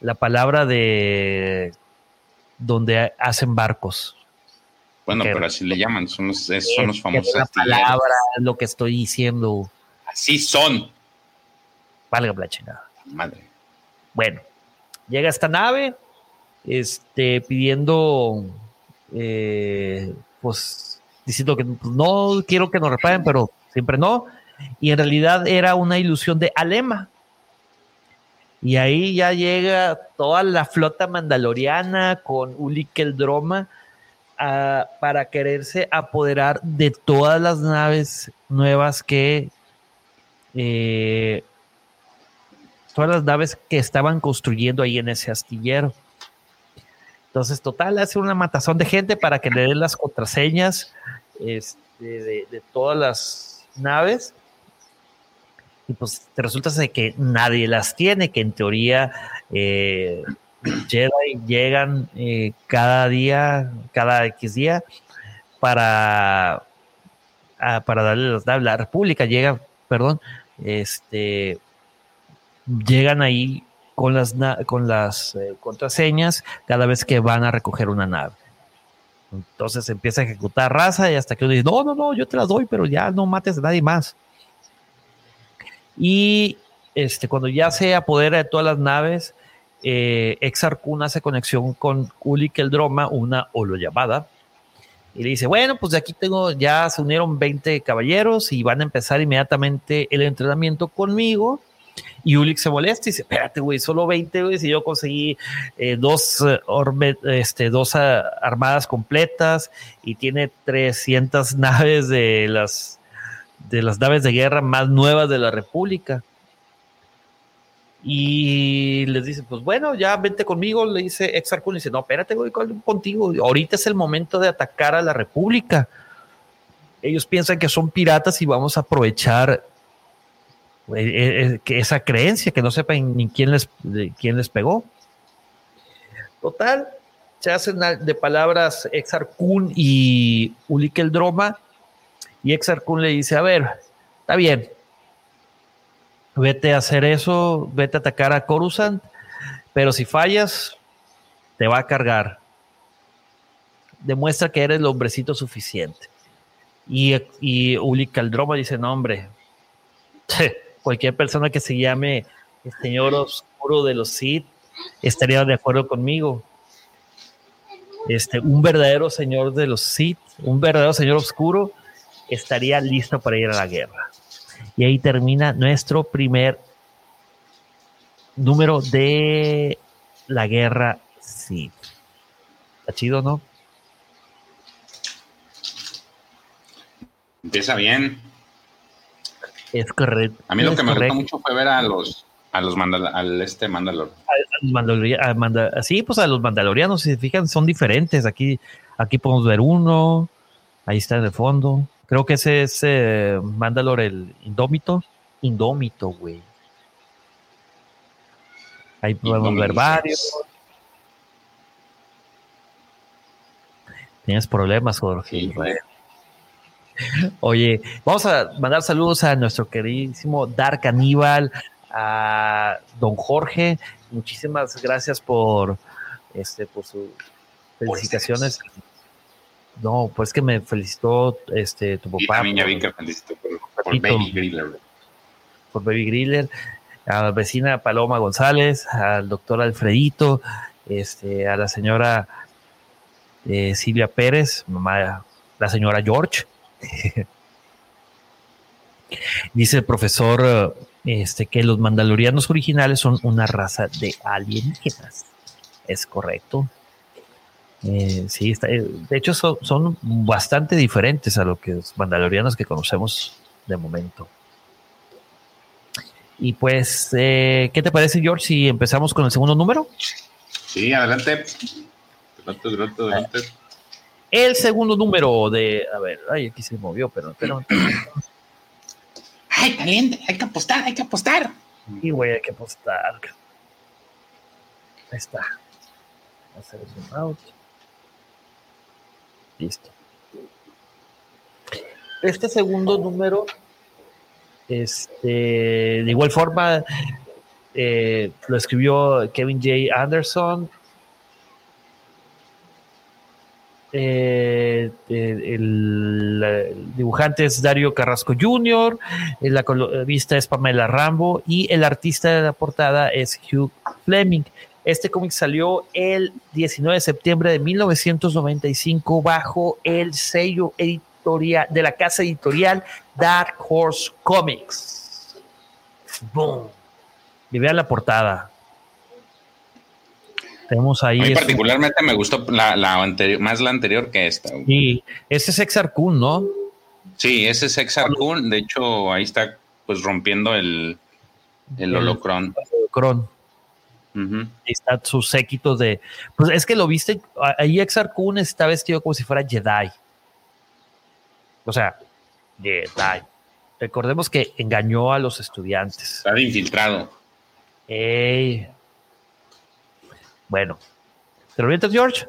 Speaker 1: la palabra de donde hacen barcos.
Speaker 2: Bueno, pero así le llaman, son los, son los famosos.
Speaker 1: La palabra es lo que estoy diciendo.
Speaker 2: Así son.
Speaker 1: Valga la chingada.
Speaker 2: Madre.
Speaker 1: Bueno, llega esta nave, este, pidiendo, eh, pues, diciendo que no quiero que nos reparen, pero siempre no. Y en realidad era una ilusión de Alema. Y ahí ya llega toda la flota mandaloriana con Uli Keldroma para quererse apoderar de todas las naves nuevas que eh, todas las naves que estaban construyendo ahí en ese astillero. Entonces, total, hace una matazón de gente para que le den las contraseñas este, de, todas las naves. Y pues resulta que nadie las tiene, que en teoría eh, llegan eh, cada día, cada X día, para, para darle las naves. La República llega, perdón, este, llegan ahí con las, con las eh, contraseñas cada vez que van a recoger una nave. Entonces empieza a ejecutar raza y hasta que uno dice, no, no, no, yo te las doy, pero ya no mates a nadie más. Y este, cuando ya se apodera de todas las naves, eh, hace conexión con Uli Keldroma, una llamada y le dice, bueno, pues de aquí tengo, ya se unieron 20 caballeros y van a empezar inmediatamente el entrenamiento conmigo y Ulix se molesta y dice, espérate, güey, solo 20, güey, si yo conseguí eh, dos, eh, este, ah, armadas completas y tiene 300 naves de las, de las naves de guerra más nuevas de la República. Y les dice, pues bueno, ya vente conmigo, le dice Exarcun, dice, no, espérate, güey, contigo, ahorita es el momento de atacar a la República. Ellos piensan que son piratas y vamos a aprovechar eh, eh, eh, que esa creencia, que no sepan ni quién les, quién les pegó. Total, se hacen de palabras Exar Kun y Ulik el Droma, y Exar Kun le dice, a ver, está bien, vete a hacer eso, vete a atacar a Coruscant, pero si fallas, te va a cargar. Demuestra que eres el hombrecito suficiente. Y, y Uli Caldroma dice, no, hombre, cualquier persona que se llame Señor Oscuro de los Sith estaría de acuerdo conmigo. Este, un verdadero Señor de los Sith, un verdadero Señor Oscuro, estaría listo para ir a la guerra. Y ahí termina nuestro primer número de la guerra Sith. Está chido, ¿no?
Speaker 2: Empieza bien.
Speaker 1: Es correcto.
Speaker 2: A mí lo que me gustó mucho fue ver a los a los al este Mandalor.
Speaker 1: sí, pues a los mandalorianos, si se fijan, son diferentes. Aquí, aquí podemos ver uno, ahí está en el fondo. Creo que ese es eh, Mandalor el Indómito. Indómito, güey. Ahí podemos ver varios. Tienes problemas, Jorge. Oye, vamos a mandar saludos a nuestro queridísimo Dark Aníbal, a don Jorge. Muchísimas gracias por este por sus felicitaciones. No, pues que me felicitó este tu papá.
Speaker 2: también ya vi que felicitó por, Baby Griller.
Speaker 1: Por Baby Griller, a la vecina Paloma González, al doctor Alfredito, este, a la señora eh, Silvia Pérez, mamá, la señora George, Dice el profesor este, que los mandalorianos originales son una raza de alienígenas. Es correcto. Eh, sí, eh, de hecho son, son, bastante diferentes a lo que los mandalorianos que conocemos de momento. Y pues, eh, ¿qué te parece, George, si empezamos con el segundo número?
Speaker 2: Sí, adelante. Adelante, adelante, adelante.
Speaker 1: El segundo número de. A ver, ay, aquí se movió, pero. pero
Speaker 2: ay, caliente, hay que apostar, hay que apostar.
Speaker 1: Y güey, hay que apostar. Ahí está. Hacer zoom out. Listo. Este segundo número, este, de igual forma, eh, lo escribió Kevin J. Anderson. Eh, el, dibujante es Dario Carrasco Jr., la colorista es Pamela Rambo y el artista de la portada es Hugh Fleming. Este cómic salió el 19 de septiembre de 1995 bajo el sello editorial de la casa editorial Dark Horse Comics. Boom. Y vean la portada. Tenemos ahí. A
Speaker 2: mí particularmente me gustó la, anterior, más la anterior que esta.
Speaker 1: Sí, ese es Exar Kun, ¿no?
Speaker 2: Sí, ese es Exar Kun. De hecho, ahí está pues rompiendo el, el holocron. Holocron.
Speaker 1: Ahí está su séquito de. Pues es que lo viste. Ahí Exar Kun está vestido como si fuera Jedi. O sea, Jedi. Recordemos que engañó a los estudiantes.
Speaker 2: Está infiltrado.
Speaker 1: Ey. Bueno. ¿Te lo orientas, George?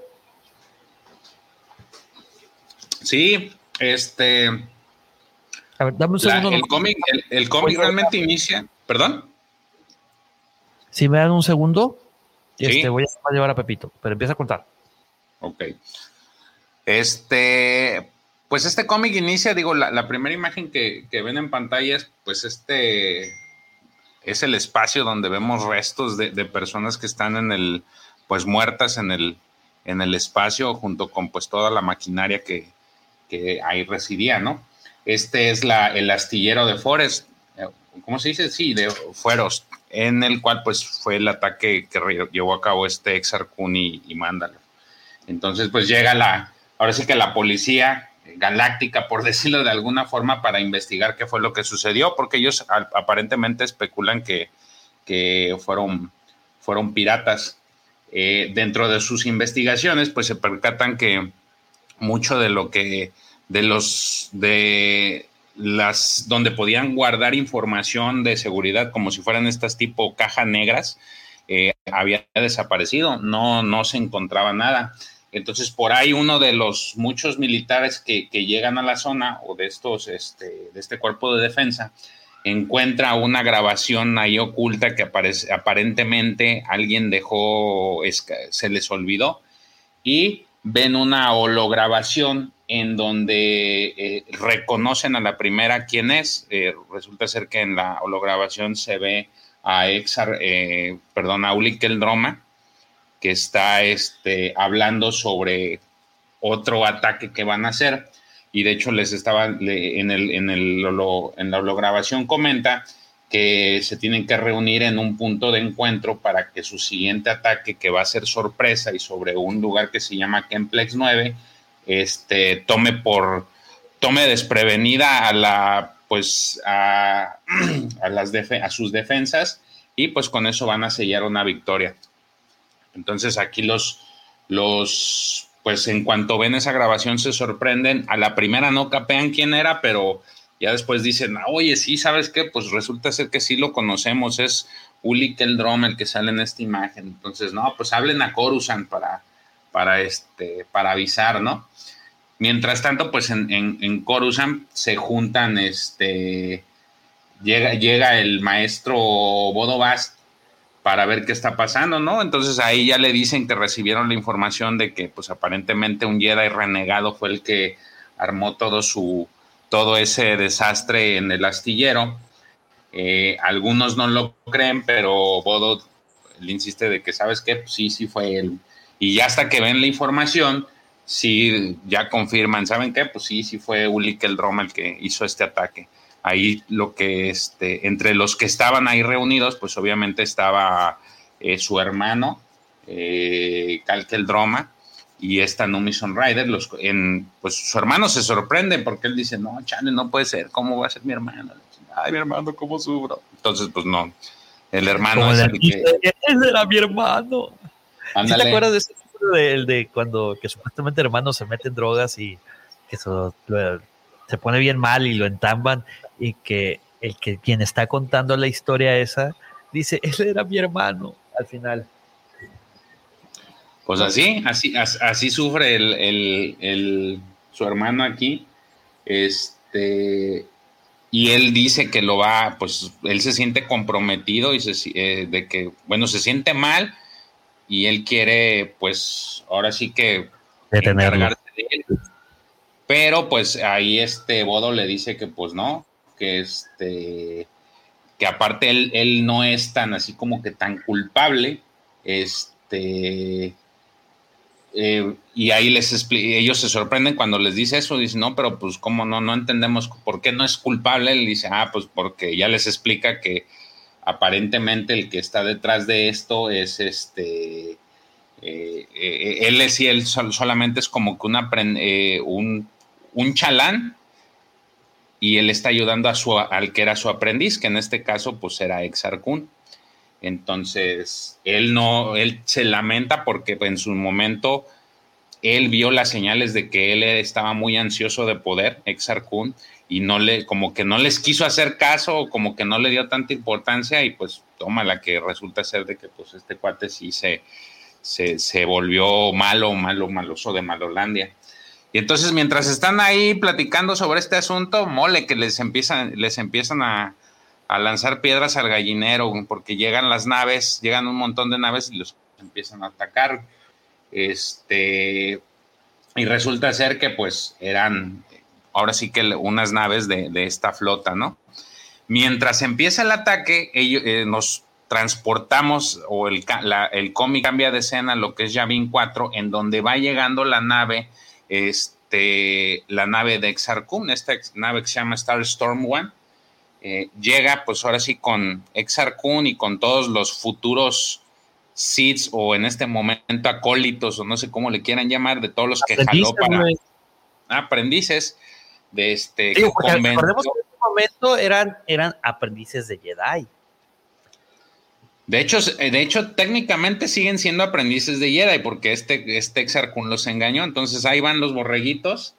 Speaker 2: Sí, este.
Speaker 1: A ver, dame un segundo.
Speaker 2: el cómic, el cómic realmente inicia. ¿Perdón?
Speaker 1: Si me dan un segundo, este, voy a llevar a Pepito, pero empieza a contar.
Speaker 2: Ok. Este, pues este cómic inicia, digo, la, primera imagen que, ven en pantalla es, pues este, es el espacio donde vemos restos de, personas que están en el, pues muertas en el, en el espacio junto con pues toda la maquinaria que, que ahí residía, ¿no? Este es la, el astillero de Forest, eh, ¿cómo se dice? Sí, de Fueros, en el cual pues fue el ataque que llevó a cabo este Exarcun y, y Mándalo. Entonces pues llega la, ahora sí que la policía galáctica, por decirlo de alguna forma, para investigar qué fue lo que sucedió, porque ellos aparentemente especulan que, que fueron, fueron piratas. Eh, dentro de sus investigaciones, pues se percatan que mucho de lo que, de los, de las donde podían guardar información de seguridad como si fueran estas tipo cajas negras, eh, había desaparecido, no, no se encontraba nada. Entonces, por ahí uno de los muchos militares que, llegan a la zona o de estos, este, de este cuerpo de defensa, encuentra una grabación ahí oculta que aparece, aparentemente alguien dejó, se les olvidó, y ven una holograbación en donde eh, reconocen a la primera quién es. Eh, resulta ser que en la holograbación se ve a Exar, eh, perdón, a Ulikel Droma, que está este, hablando sobre otro ataque que van a hacer. Y de hecho les estaba en, el, en, el, en la holograbación comenta que se tienen que reunir en un punto de encuentro para que su siguiente ataque, que va a ser sorpresa y sobre un lugar que se llama Kemplex 9, este, tome por, tome desprevenida a la, pues, a, a las a sus defensas y pues con eso van a sellar una victoria. Entonces aquí los, los, pues en cuanto ven esa grabación se sorprenden, a la primera no capean quién era, pero ya después dicen, oye, sí, ¿sabes qué? Pues resulta ser que sí lo conocemos, es Uli Keldrom el que sale en esta imagen. Entonces, no, pues hablen a Corusan para, para, este, para avisar, ¿no? Mientras tanto, pues en, en, Coruscant se juntan, este, llega, llega el maestro Bodo Bast para ver qué está pasando, ¿no? Entonces ahí ya le dicen que recibieron la información de que, pues aparentemente un Jedi renegado fue el que armó todo su, todo ese desastre en el astillero. Eh, algunos no lo creen, pero Bodo le insiste de que, ¿sabes qué? Pues sí, sí fue él. Y ya hasta que ven la información, sí, ya confirman, ¿saben qué? Pues sí, sí fue Uli Keldrom el que hizo este ataque. Ahí lo que, este, entre los que estaban ahí reunidos, pues obviamente estaba eh, su hermano, eh, Keldroma, y esta Numison Rider, los, en, pues su hermano se sorprende porque él dice, no, chale, no puede ser, ¿cómo va a ser mi hermano? Ay, mi hermano, ¿cómo sufro? Entonces, pues no, el hermano es el que...
Speaker 1: Ese era mi hermano. ¿Sí ¿Te acuerdas de ese de, de cuando que supuestamente hermano se mete en drogas y que se pone bien mal y lo entamban y que el que quien está contando la historia esa dice, él era mi hermano al final.
Speaker 2: Pues así, así, así sufre el, su hermano aquí. Este, y él dice que lo va, pues él se siente comprometido y se, eh, de que, bueno, se siente mal y él quiere, pues, ahora sí que encargarse de él. Pero pues ahí este Bodo le dice que pues no, que este, que aparte él, él no es tan así como que tan culpable, este, eh, y ahí les ellos se sorprenden cuando les dice eso, dicen, no, pero pues cómo no, no entendemos por qué no es culpable. Él dice, ah, pues porque ya les explica que aparentemente el que está detrás de esto es este, eh, eh, él es y él solamente es como que una, un, un, chalán y él está ayudando a su, al que era su aprendiz, que en este caso pues era Exarcún. Entonces, él no, él se lamenta porque en su momento él vio las señales de que él estaba muy ansioso de poder, Exarcún, y no le, como que no les quiso hacer caso, como que no le dio tanta importancia, y pues toma la que resulta ser de que pues este cuate sí se, se, volvió malo, malo, maloso de Malolandia. Y entonces, mientras están ahí platicando sobre este asunto, mole que les empiezan, les empiezan a, a lanzar piedras al gallinero, porque llegan las naves, llegan un montón de naves y los empiezan a atacar. Este, y resulta ser que pues eran ahora sí que unas naves de, esta flota, ¿no? Mientras empieza el ataque, ellos, eh, nos transportamos o el, el cómic cambia de escena, lo que es Yavin 4, en donde va llegando la nave, este, la nave de Exarcum, esta nave que se llama Star Storm One, eh, llega pues ahora sí con Exarcun y con todos los futuros seeds o en este momento acólitos o no sé cómo le quieran llamar, de todos los que jaló para aprendices de este
Speaker 1: en ese momento eran, eran aprendices de Jedi.
Speaker 2: De hecho, eh, de hecho, técnicamente siguen siendo aprendices de Jedi porque este, este Exarcun los engañó. Entonces ahí van los borreguitos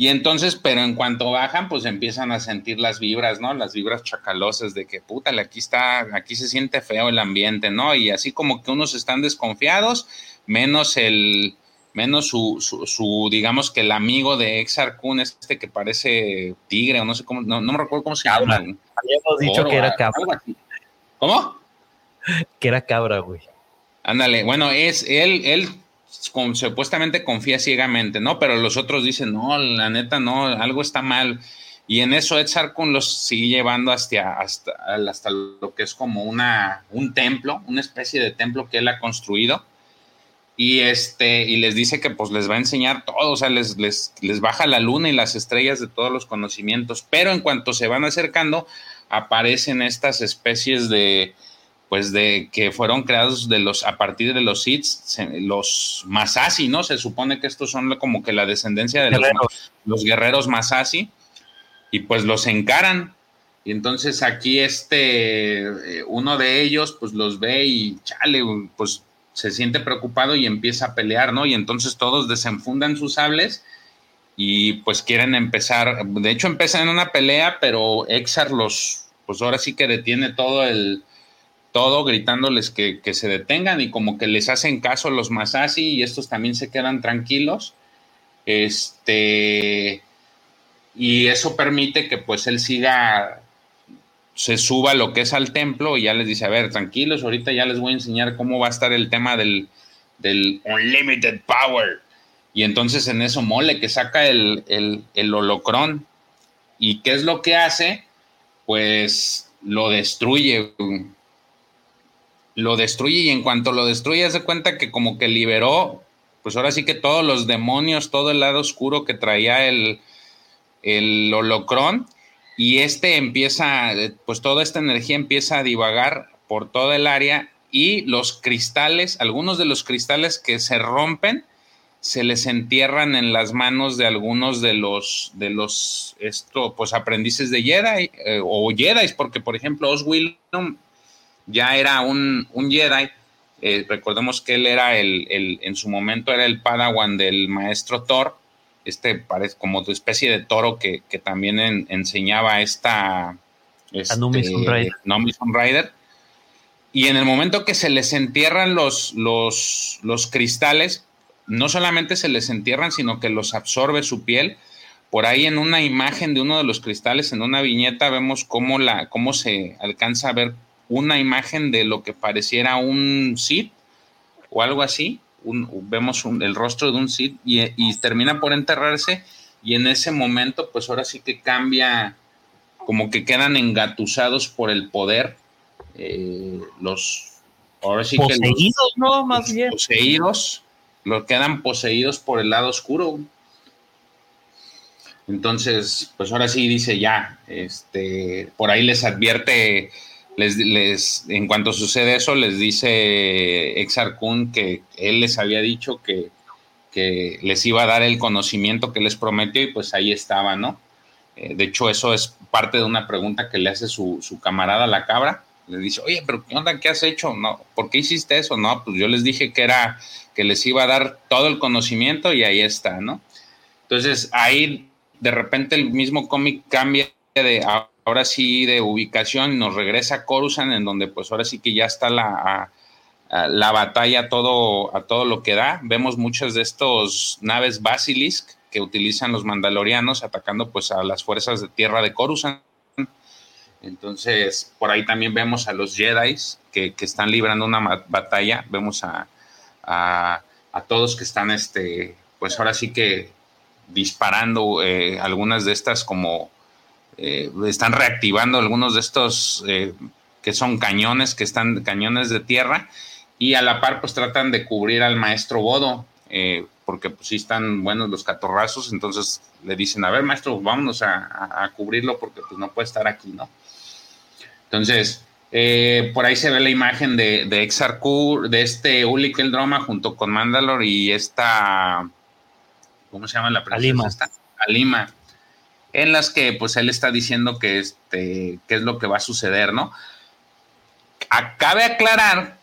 Speaker 2: y entonces, pero en cuanto bajan, pues empiezan a sentir las vibras, ¿no? Las vibras chacalosas de que, puta, aquí está, aquí se siente feo el ambiente, ¿no? Y así como que unos están desconfiados, menos el, menos su, su, digamos que el amigo de Exar Kun, este que parece tigre, o no sé cómo, no, me recuerdo cómo se llama.
Speaker 1: Habíamos dicho que era cabra.
Speaker 2: ¿Cómo?
Speaker 1: Que era cabra, güey.
Speaker 2: Ándale, bueno, es él, él supuestamente confía ciegamente, ¿no? Pero los otros dicen, no, la neta, no, algo está mal. Y en eso Ed Sarkon los sigue llevando hasta, hasta, hasta lo que es como una, un templo, una especie de templo que él ha construido. Y, este, y les dice que pues les va a enseñar todo, o sea, les, les, les baja la luna y las estrellas de todos los conocimientos. Pero en cuanto se van acercando, aparecen estas especies de, pues de que fueron creados de los a partir de los Sith, los Masasi, ¿no? Se supone que estos son como que la descendencia de los, guerreros Masasi y pues los encaran. Y entonces aquí este eh, uno de ellos pues los ve y chale, pues se siente preocupado y empieza a pelear, ¿no? Y entonces todos desenfundan sus sables y pues quieren empezar, de hecho empiezan una pelea, pero Exar los pues ahora sí que detiene todo el todo gritándoles que, se detengan y como que les hacen caso los Masasi y estos también se quedan tranquilos. Este, y eso permite que pues él siga, se suba lo que es al templo y ya les dice, a ver, tranquilos, ahorita ya les voy a enseñar cómo va a estar el tema del, del Unlimited Power. Y entonces en eso mole que saca el, el, el holocrón. ¿Y qué es lo que hace? Pues lo destruye lo destruye y en cuanto lo destruye se cuenta que como que liberó, pues ahora sí que todos los demonios, todo el lado oscuro que traía el, el holocrón y este empieza, pues toda esta energía empieza a divagar por toda el área y los cristales, algunos de los cristales que se rompen, se les entierran en las manos de algunos de los, de los, esto, pues aprendices de Jedi eh, o Jedi, porque por ejemplo Oswald ya era un, un Jedi. Eh, recordemos que él era el, el, en su momento era el Padawan del maestro Thor, este parece como tu especie de toro que, que también enseñaba esta este, Rider. Y en el momento que se les entierran los, los, los cristales, no solamente se les entierran, sino que los absorbe su piel. Por ahí en una imagen de uno de los cristales, en una viñeta, vemos cómo, la, cómo se alcanza a ver una imagen de lo que pareciera un Sith o algo así. vemos el rostro de un Sith y, termina por enterrarse y en ese momento pues ahora sí que cambia, como que quedan engatusados por el poder. Eh, los ahora sí
Speaker 1: poseídos, que los, no, más bien.
Speaker 2: Poseídos, los quedan poseídos por el lado oscuro. Entonces, pues ahora sí dice ya, este, por ahí les advierte les, en cuanto sucede eso, les dice Exar Kun que él les había dicho que, que, les iba a dar el conocimiento que les prometió y pues ahí estaba, ¿no? Eh, de hecho, eso es parte de una pregunta que le hace su, su camarada la cabra. Le dice, oye, pero ¿qué onda? ¿Qué has hecho? No, ¿por qué hiciste eso? No, pues yo les dije que era que les iba a dar todo el conocimiento y ahí está, ¿no? Entonces ahí de repente el mismo cómic cambia de ahora sí de ubicación nos regresa a Coruscant, en donde pues ahora sí que ya está la, la batalla todo, a todo lo que da. Vemos muchas de estos naves Basilisk que utilizan los mandalorianos atacando pues a las fuerzas de tierra de Coruscant. Entonces, por ahí también vemos a los Jedi que, están librando una batalla. Vemos a, a, todos que están, este, pues ahora sí que disparando eh, algunas de estas como eh, están reactivando algunos de estos eh, que son cañones, que están cañones de tierra, y a la par pues tratan de cubrir al maestro Bodo, eh, porque pues sí están buenos los catorrazos, entonces le dicen, a ver maestro, vámonos a, cubrirlo porque pues no puede estar aquí, ¿no? Entonces, por ahí se ve la imagen de, de Exarkur, de este Ulik el Droma junto con Mandalor y esta, ¿cómo se llama la
Speaker 1: princesa?
Speaker 2: Alima en las que pues él está diciendo que este, qué es lo que va a suceder, ¿no? Acabe aclarar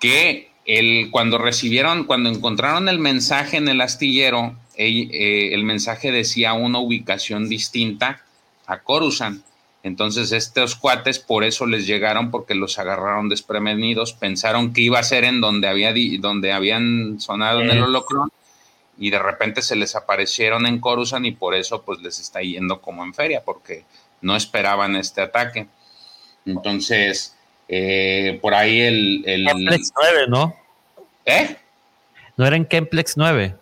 Speaker 2: que el, cuando recibieron, cuando encontraron el mensaje en el astillero, eh, el, mensaje decía una ubicación distinta a Coruscant. Entonces estos cuates por eso les llegaron porque los agarraron desprevenidos, pensaron que iba a ser en donde había donde habían sonado en el holocron y de repente se les aparecieron en Coruscant y por eso pues les está yendo como en feria, porque no esperaban este ataque. Entonces, eh, por ahí el... el
Speaker 1: Kemplex 9, ¿no?
Speaker 2: ¿Eh?
Speaker 1: ¿No era en Kemplex 9?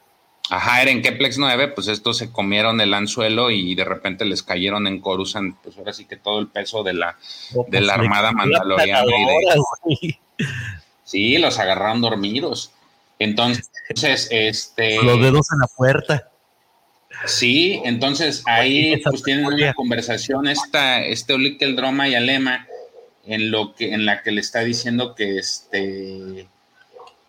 Speaker 2: Ajá, era en Kemplex 9, pues estos se comieron el anzuelo y de repente les cayeron en Coruscant, pues ahora sí que todo el peso de la, de la pues, armada mandaloriana. Sí, los agarraron dormidos. Entonces, este.
Speaker 1: Los dedos en la puerta.
Speaker 2: Sí, entonces ahí pues tienen una conversación esta, este el Droma y Alema en lo que, en la que le está diciendo que este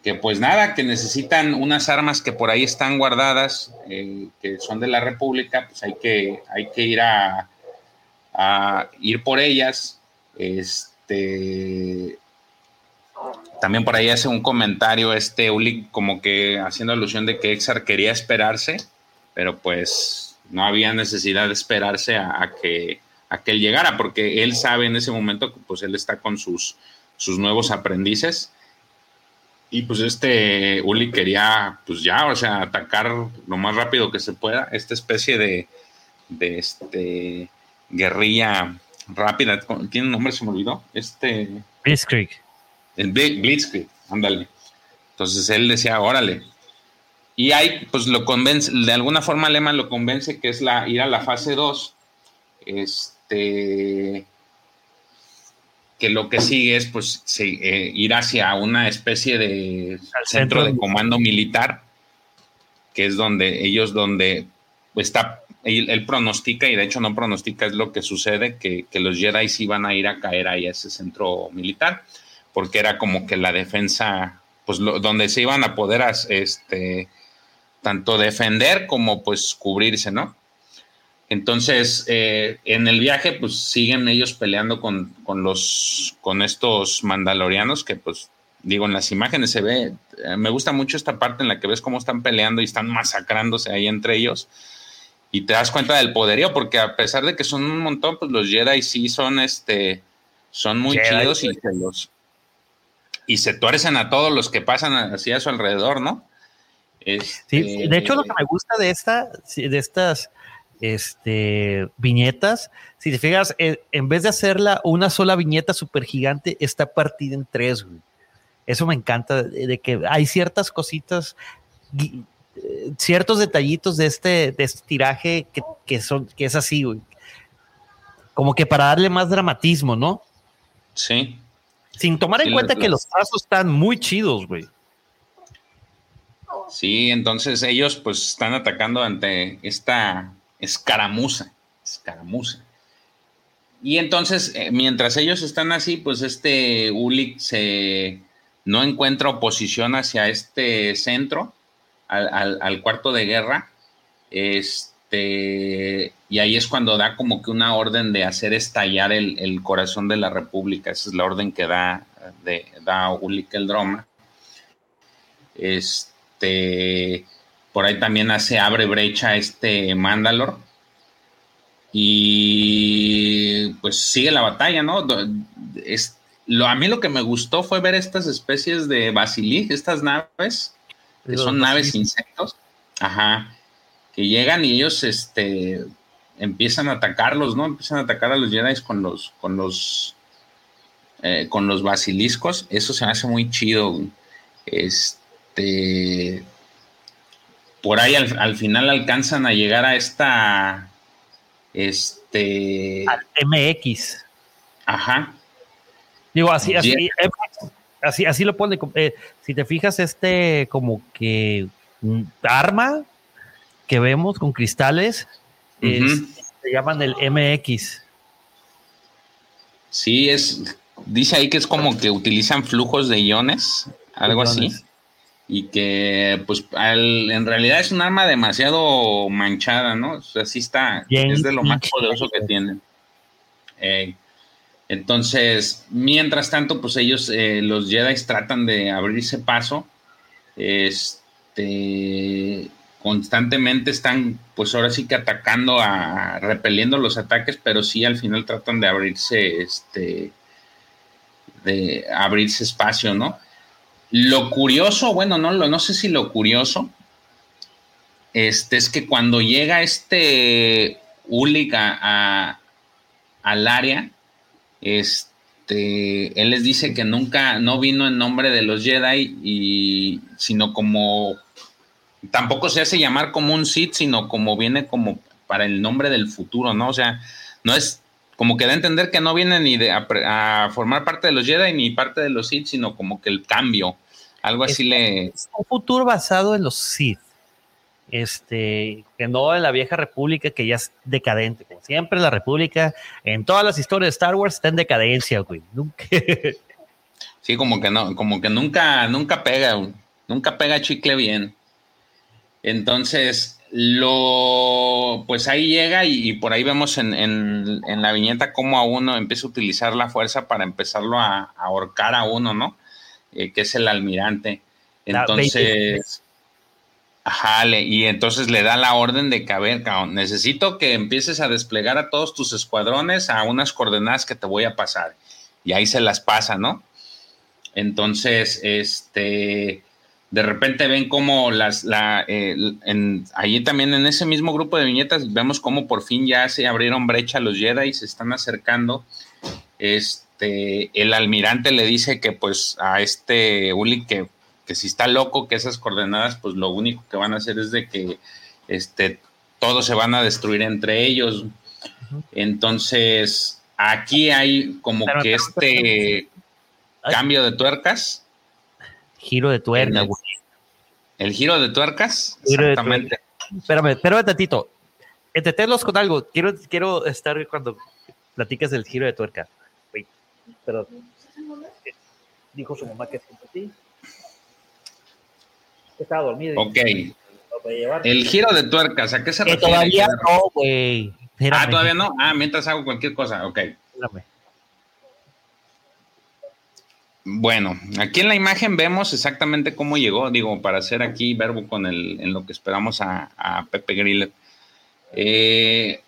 Speaker 2: que pues nada, que necesitan unas armas que por ahí están guardadas, eh, que son de la República, pues hay que, hay que ir a, a ir por ellas. Este también por ahí hace un comentario este Uli como que haciendo alusión de que Exar quería esperarse, pero pues no había necesidad de esperarse a, que, a que él llegara, porque él sabe en ese momento que pues él está con sus, sus nuevos aprendices. Y pues este Uli quería pues ya, o sea, atacar lo más rápido que se pueda esta especie de, de este guerrilla rápida. ¿Tiene un nombre? Se me olvidó. Este...
Speaker 1: Blitzkrieg
Speaker 2: el Blitzkrieg, ándale. Entonces él decía, órale. Y ahí, pues lo convence, de alguna forma Alemán lo convence que es la, ir a la fase 2. Este, que lo que sigue es pues eh, ir hacia una especie de centro, de comando militar, que es donde ellos, donde está, él, pronostica, y de hecho no pronostica, es lo que sucede, que, que los Jedi iban a ir a caer ahí a ese centro militar porque era como que la defensa, pues donde se iban a poder este, tanto defender como pues cubrirse, ¿no? Entonces, eh, en el viaje, pues siguen ellos peleando con, con, los, con estos mandalorianos, que pues digo, en las imágenes se ve, eh, me gusta mucho esta parte en la que ves cómo están peleando y están masacrándose ahí entre ellos. Y te das cuenta del poderío, porque a pesar de que son un montón, pues los Jedi sí son este, son muy chidos y se los, y se tuercen a todos los que pasan así a su alrededor, ¿no?
Speaker 1: sí, de hecho lo que me gusta de esta, de estas este, viñetas, si te fijas, eh, en vez de hacerla una sola viñeta súper gigante, está partida en tres, Eso me encanta, de, que hay ciertas cositas, eh, ciertos detallitos de este, de este tiraje que, son, que es así, Como que para darle más dramatismo, ¿no?
Speaker 2: Sí.
Speaker 1: Sin tomar en cuenta que los pasos están muy chidos, güey.
Speaker 2: Sí, entonces ellos pues están atacando ante esta escaramuza, escaramuza. Y entonces, eh, mientras ellos están así, pues este Ulik se no encuentra oposición hacia este centro, al, cuarto de guerra. Este, y ahí es cuando da como que una orden de hacer estallar el, corazón de la República. Esa es la orden que da, de, da el Droma. Este, por ahí también hace, abre brecha este Mandalor. Y pues sigue la batalla, ¿no? Es, lo, a mí lo que me gustó fue ver estas especies de basilig, estas naves, que son naves insectos. Ajá que llegan y ellos este, empiezan a atacarlos, ¿no? Empiezan a atacar a los Jedi con los, con los, eh, con los basiliscos. Eso se me hace muy chido. Este, por ahí al, final alcanzan a llegar a esta, este,
Speaker 1: al MX.
Speaker 2: Ajá.
Speaker 1: Digo así, así, así, así lo pone. Eh, si te fijas, este como que arma que vemos con cristales se llaman el MX.
Speaker 2: Sí, es, dice ahí que es como que utilizan flujos de iones, algo así. Y que, pues, en realidad es un arma demasiado manchada, ¿no? O sea, sí está, es de lo más poderoso que tienen. Eh, entonces, mientras tanto, pues ellos, eh, los Jedi tratan de abrirse paso. Este, constantemente están, pues ahora sí que atacando, a, repeliendo los ataques, pero sí al final tratan de abrirse, este, de abrirse espacio, ¿no? Lo curioso, bueno, no, no sé si lo curioso, este, es que cuando llega este Ulik a, al área, este, él les dice que nunca, no vino en nombre de los Jedi, y, sino como tampoco se hace llamar como un Sith, sino como viene como para el nombre del futuro, ¿no? O sea, no es como que da a entender que no viene ni de a, formar parte de los Jedi ni parte de los Sith, sino como que el cambio, algo así le...
Speaker 1: Es un futuro basado en los Sith, este, que no en la vieja república que ya es decadente, como siempre la república, en todas las historias de Star Wars está en decadencia, güey, nunca...
Speaker 2: Sí, como que no, como que nunca, nunca pega, nunca pega chicle bien. Entonces, lo, pues ahí llega y, por ahí vemos en, la viñeta cómo a uno empieza a utilizar la fuerza para empezarlo a, ahorcar a uno, ¿no? Eh, que es el almirante. Entonces, ajá, y entonces le da la orden de que, a ver, necesito que empieces a desplegar a todos tus escuadrones a unas coordenadas que te voy a pasar. Y ahí se las pasa, ¿no? Entonces, este, de repente ven cómo las, la, eh, allí también en ese mismo grupo de viñetas vemos cómo por fin ya se abrieron brecha los Jedi y se están acercando. Este, el almirante le dice que pues a este Uli que, que si está loco, que esas coordenadas pues lo único que van a hacer es de que este, todos se van a destruir entre ellos. Entonces, aquí hay como que este cambio de tuercas
Speaker 1: Giro de tuercas.
Speaker 2: El, giro de tuercas. Exactamente.
Speaker 1: Espérame, espérame tantito. Entretenerlos con algo. Quiero, quiero estar cuando platicas del giro de tuerca. pero dijo su mamá que es ti. Estaba dormido.
Speaker 2: Ok. El giro de tuercas, ¿a qué se refiere?
Speaker 1: Todavía no, güey.
Speaker 2: Ah, todavía no. Ah, mientras hago cualquier cosa, ok. Espérame. Bueno, aquí en la imagen vemos exactamente cómo llegó, digo, para hacer aquí verbo con el, en lo que esperamos a, Pepe Grillet. Eh,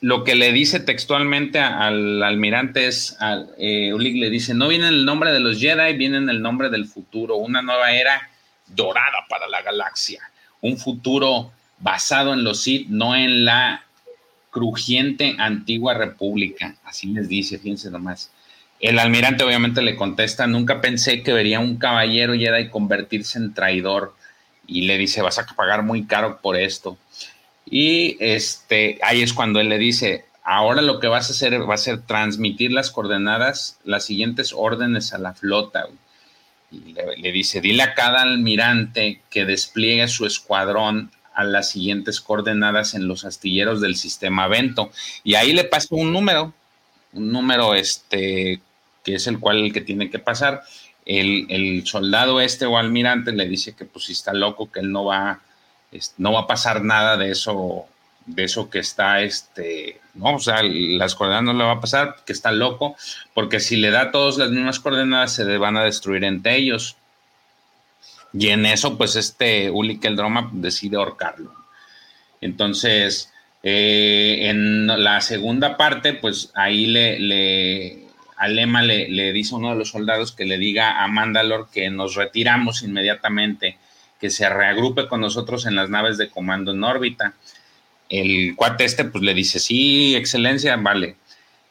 Speaker 2: lo que le dice textualmente al almirante es, eh, Ulig le dice, no viene el nombre de los Jedi, viene en el nombre del futuro, una nueva era dorada para la galaxia, un futuro basado en los Sith, no en la crujiente antigua república, así les dice, fíjense nomás. El almirante obviamente le contesta, nunca pensé que vería un caballero Jedi convertirse en traidor y le dice, vas a pagar muy caro por esto. Y este, ahí es cuando él le dice, ahora lo que vas a hacer va a ser transmitir las coordenadas, las siguientes órdenes a la flota. Y le, dice, dile a cada almirante que despliegue su escuadrón a las siguientes coordenadas en los astilleros del sistema Vento. Y ahí le pasa un número, un número este que es el cual el que tiene que pasar. El, soldado este o almirante le dice que pues si está loco, que él no va, no va a pasar nada de eso, de eso que está, este, no, o sea, las coordenadas no le va a pasar, que está loco, porque si le da todas las mismas coordenadas se van a destruir entre ellos. Y en eso, pues este Uli Keldroma decide ahorcarlo. Entonces, eh, en la segunda parte, pues ahí le, le Alema le, le, dice a uno de los soldados que le diga a Mandalor que nos retiramos inmediatamente, que se reagrupe con nosotros en las naves de comando en órbita. El cuate este pues le dice, sí, excelencia, vale.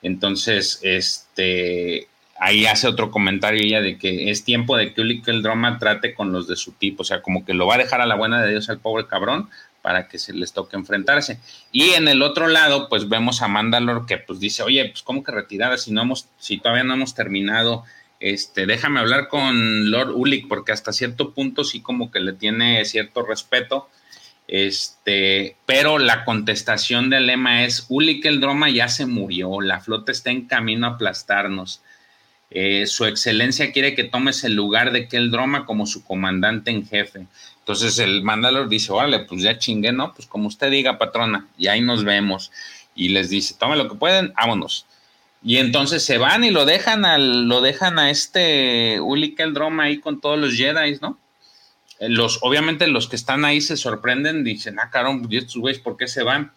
Speaker 2: Entonces, este, ahí hace otro comentario ella de que es tiempo de que el Droma trate con los de su tipo, o sea, como que lo va a dejar a la buena de Dios al pobre cabrón para que se les toque enfrentarse. Y en el otro lado, pues vemos a Mandalor que pues dice, oye, pues cómo que retirada si no hemos, si todavía no hemos terminado, este, déjame hablar con Lord Ulick, porque hasta cierto punto sí como que le tiene cierto respeto. Este, pero la contestación del lema es Ulick el Droma ya se murió, la flota está en camino a aplastarnos. Eh, su excelencia quiere que tomes el lugar de Keldroma como su comandante en jefe. Entonces el Mandalor dice, órale, pues ya chingué, ¿no? Pues como usted diga, patrona, y ahí nos vemos. Y les dice, tome lo que pueden, vámonos. Y entonces se van y lo dejan al, lo dejan a este Uli Keldroma ahí con todos los Jedi, ¿no? Eh, los, obviamente los que están ahí se sorprenden, dicen, ah, carón, ¿y estos güeyes por qué se van?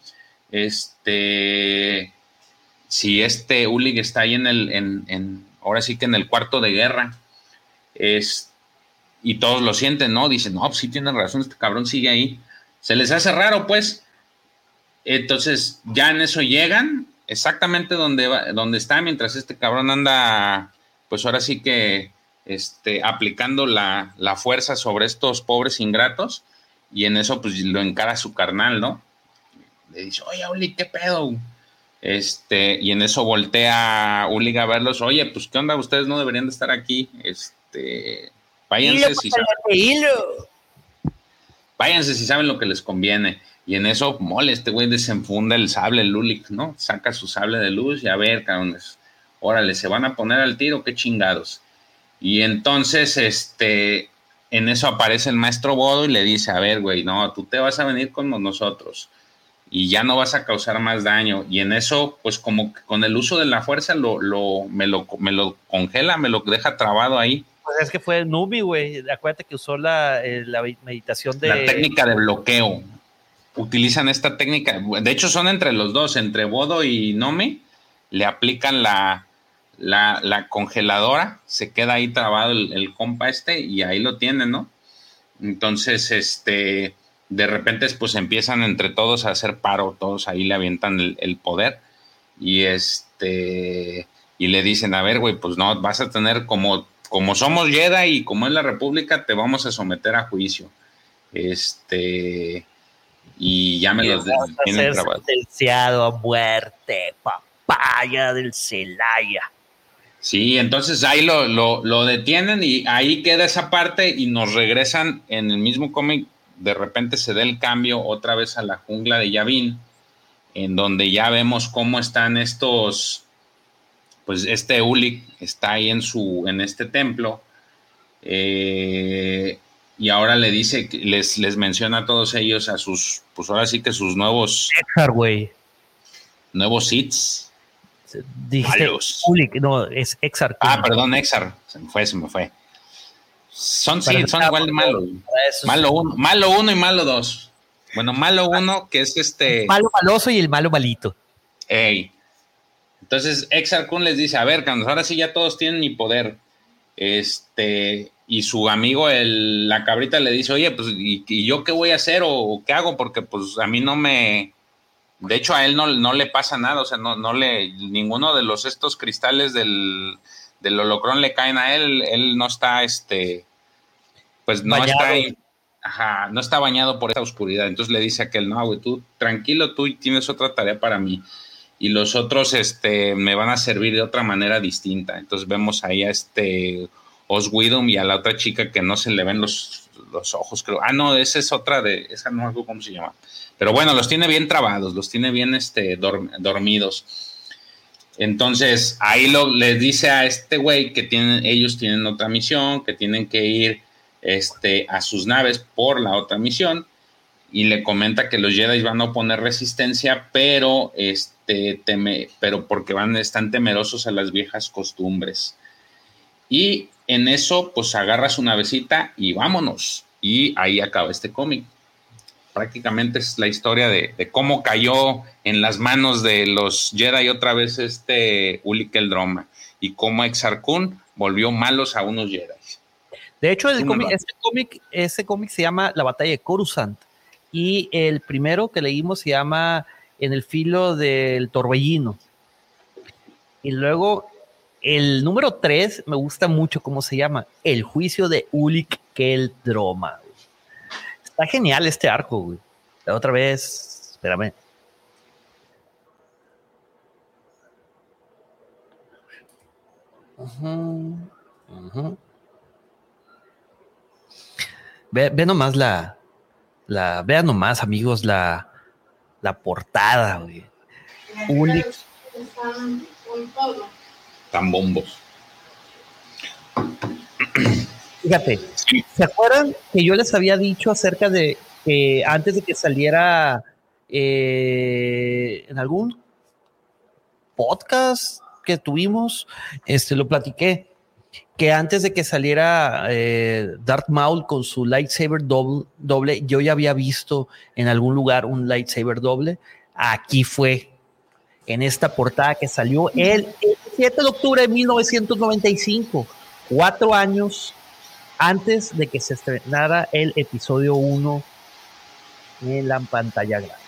Speaker 2: Este, si este Ulig está ahí en el, en, ahora sí que en el cuarto de guerra, es, y todos lo sienten, ¿no? Dicen, no, pues sí tienen razón, este cabrón sigue ahí. Se les hace raro, pues. Entonces, ya en eso llegan, exactamente donde, va, donde está, mientras este cabrón anda, pues ahora sí que, este, aplicando la, la fuerza sobre estos pobres ingratos, y en eso, pues lo encara su carnal, ¿no? Le dice, oye, Uli, ¿qué pedo? Este, y en eso voltea Uliga a verlos, oye, pues qué onda, ustedes no deberían de estar aquí, este, váyanse si saben, váyanse si saben lo que les conviene. Y en eso, mole, este güey desenfunda el sable, el Ulick, ¿no? Saca su sable de luz y a ver, cabrones, órale, se van a poner al tiro, qué chingados. Y entonces, este, en eso aparece el maestro Bodo y le dice, a ver, güey, no, tú te vas a venir con nosotros y ya no vas a causar más daño. Y en eso, pues como con el uso de la fuerza, lo, lo, me, lo, me lo congela, me lo deja trabado ahí.
Speaker 1: Pues es que fue Nubi, güey. Acuérdate que usó la, eh, la meditación de...
Speaker 2: La técnica de bloqueo. Utilizan esta técnica. De hecho, son entre los dos, entre Bodo y Nomi. Le aplican la, la, la congeladora. Se queda ahí trabado el compa este y ahí lo tienen, ¿no? Entonces, este de repente pues empiezan entre todos a hacer paro, todos ahí le avientan el, poder y este y le dicen, a ver, güey, pues no, vas a tener como, como somos Jedi y como es la República, te vamos a someter a juicio. Este, y ya me los
Speaker 1: tienen sentenciado a muerte, papaya del Celaya.
Speaker 2: Sí, entonces ahí lo, lo, lo, detienen y ahí queda esa parte y nos regresan en el mismo cómic de repente se da el cambio otra vez a la jungla de Yavin, en donde ya vemos cómo están estos, pues este Ulik está ahí en su, en este templo, eh, y ahora le dice, les, les menciona a todos ellos, a sus, pues ahora sí que sus nuevos.
Speaker 1: Güey.
Speaker 2: Nuevos hits.
Speaker 1: Dijiste Ulik, no, es Exar.
Speaker 2: Ah, perdón, Exar. Se me fue, se me fue. Son, sí, son igual de malos. Malo uno, malo uno y malo dos. Bueno, malo uno, que es este.
Speaker 1: malo maloso y el malo malito.
Speaker 2: Ey. Entonces, Exar Kun les dice: A ver, ahora sí ya todos tienen mi poder. Este, y su amigo, el, la cabrita, le dice, oye, pues, ¿y, yo qué voy a hacer o, qué hago? Porque pues a mí no me... De hecho, a él no, no le pasa nada, o sea, no, no le... Ninguno de los estos cristales del, del holocrón le caen a él, él no está, este... Pues no está... Ajá, no está bañado por esta oscuridad. Entonces le dice a aquel, no, güey, tú tranquilo, tú tienes otra tarea para mí. Y los otros, este, me van a servir de otra manera distinta. Entonces vemos ahí a este Oswidum y a la otra chica que no se le ven los, los ojos, creo. Ah, no, esa es otra de, esa no sé cómo se llama. Pero bueno, los tiene bien trabados, los tiene bien este, dormidos. Entonces, ahí lo, les dice a este güey que tienen, ellos tienen otra misión, que tienen que ir este, a sus naves por la otra misión. Y le comenta que los Jedi van a oponer resistencia, pero, este, teme, pero porque van, están temerosos a las viejas costumbres. Y en eso, pues agarras una navecita y vámonos. Y ahí acaba este cómic. Prácticamente es la historia de, cómo cayó en las manos de los Jedi otra vez este Ulik el Droma y cómo Exarcun volvió malos a unos Jedi.
Speaker 1: De hecho, el cómic, este cómic, ese cómic se llama La batalla de Coruscant y el primero que leímos se llama En el filo del torbellino. Y luego el número 3 me gusta mucho cómo se llama, El juicio de Ulik Keldroma. Está genial este arco, güey. La otra vez, espérame. Ve, nomás la, la, vean nomás, amigos, la, la portada, güey. Ulik
Speaker 2: bombos.
Speaker 1: Fíjate, ¿se acuerdan que yo les había dicho acerca de que antes de que saliera eh, en algún podcast que tuvimos, este lo platiqué, que antes de que saliera eh, Darth Maul con su lightsaber doble, doble, yo ya había visto en algún lugar un lightsaber doble. Aquí fue en esta portada que salió el 7 de octubre de 1995, cuatro años antes de que se estrenara el episodio 1 en la pantalla grande.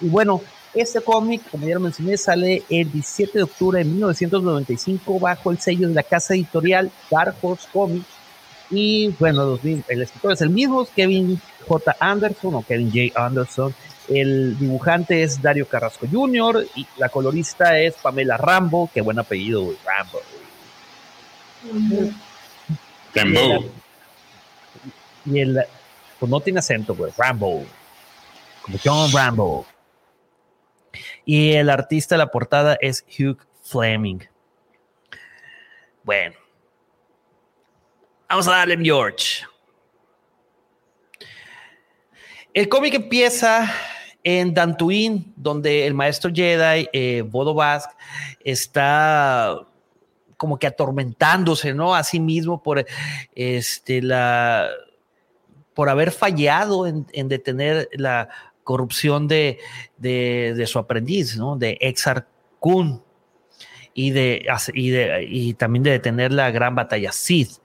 Speaker 1: Y bueno, este cómic, como ya lo mencioné, sale el 17 de octubre de 1995 bajo el sello de la casa editorial Dark Horse Comics. Y bueno, el escritor es el mismo, Kevin J. Anderson o Kevin J. Anderson, el dibujante es Dario Carrasco Jr. y la colorista es Pamela Rambo. Qué buen apellido, Rambo.
Speaker 2: Rambo.
Speaker 1: Y el, pues no tiene acento, güey, Rambo. Como John Rambo. Y el artista de la portada es Hugh Fleming. Bueno. Vamos a darle George. El cómic empieza en Dantuin, donde el maestro Jedi, eh, Bodo está como que atormentándose, ¿no? A sí mismo por este, la por haber fallado en, detener la corrupción de, su aprendiz, ¿no? De Exar Kun y, de, y, de, también de detener la gran batalla Sith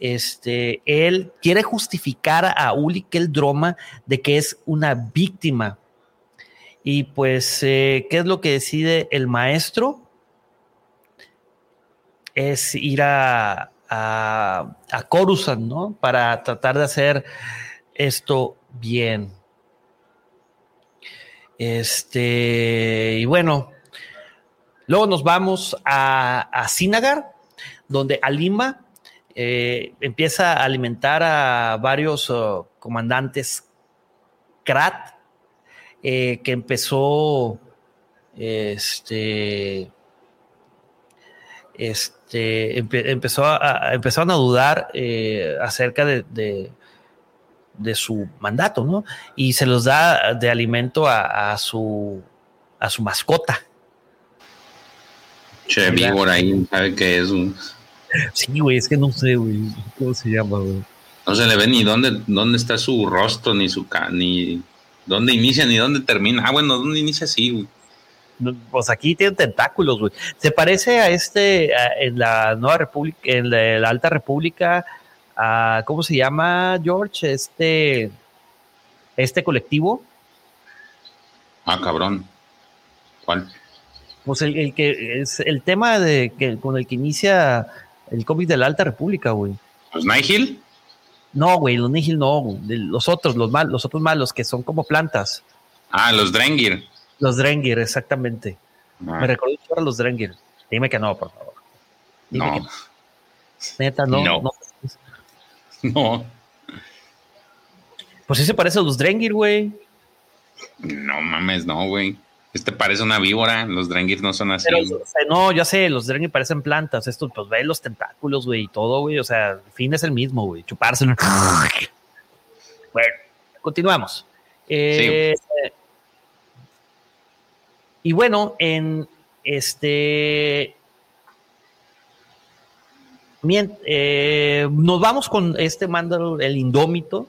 Speaker 1: este, él quiere justificar a Uli Droma de que es una víctima. Y pues, eh, ¿qué es lo que decide el maestro? Es ir a, a, ¿no? Para tratar de hacer esto bien. Este, y bueno, luego nos vamos a, a Sinagar, donde Alima eh, empieza a alimentar a varios oh, comandantes Krat, eh, que empezó este, este, empezó a, empezaron a dudar eh, acerca de, su mandato, ¿no? Y se los da de alimento a, su, a su mascota.
Speaker 2: Che, víbora ahí, ¿sabe qué es? Un...
Speaker 1: Sí, güey, es que no sé, güey, cómo se llama, güey.
Speaker 2: No se le ve ni dónde, dónde está su rostro, ni su ni dónde inicia, ni dónde termina. Ah, bueno, dónde inicia sí, güey.
Speaker 1: Pues aquí tiene tentáculos, güey. Se parece a este, en la Nueva República, en la, Alta República, a, ¿cómo se llama, George? Este, este colectivo.
Speaker 2: Ah, cabrón. ¿Cuál?
Speaker 1: Pues el, que es el tema de que con el que inicia el cómic de la Alta República, güey.
Speaker 2: ¿Los Nihil?
Speaker 1: No, güey, los Nihil no, los otros, los mal, los otros malos que son como plantas.
Speaker 2: Ah, los Drengir.
Speaker 1: Los Drengir, exactamente. Ah. Me recuerdo a los Drengir. Dime que no, por favor.
Speaker 2: no.
Speaker 1: Neta, no.
Speaker 2: No. no.
Speaker 1: Pues sí se parece a los Drengir, güey.
Speaker 2: No mames, no, güey. Este parece una víbora, los Drengir no son así.
Speaker 1: no, ya sé, los Drengir parecen plantas. Esto, pues ve los tentáculos, güey, y todo, güey. O sea, el fin es el mismo, güey. Chupárselo. bueno, continuamos. Eh, y bueno, en este. Eh, nos vamos con este mando, el indómito,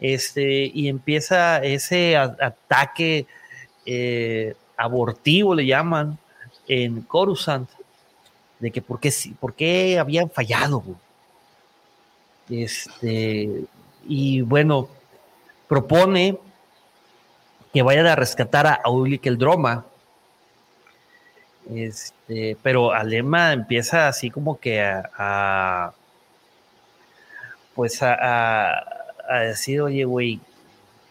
Speaker 1: este, y empieza ese ataque eh, abortivo, le llaman, en Coruscant, de que por qué, por qué habían fallado. Este, y bueno, propone que vayan a rescatar a Aulik el Droma. Este, pero Alema empieza así como que a, pues a, decir, oye, güey,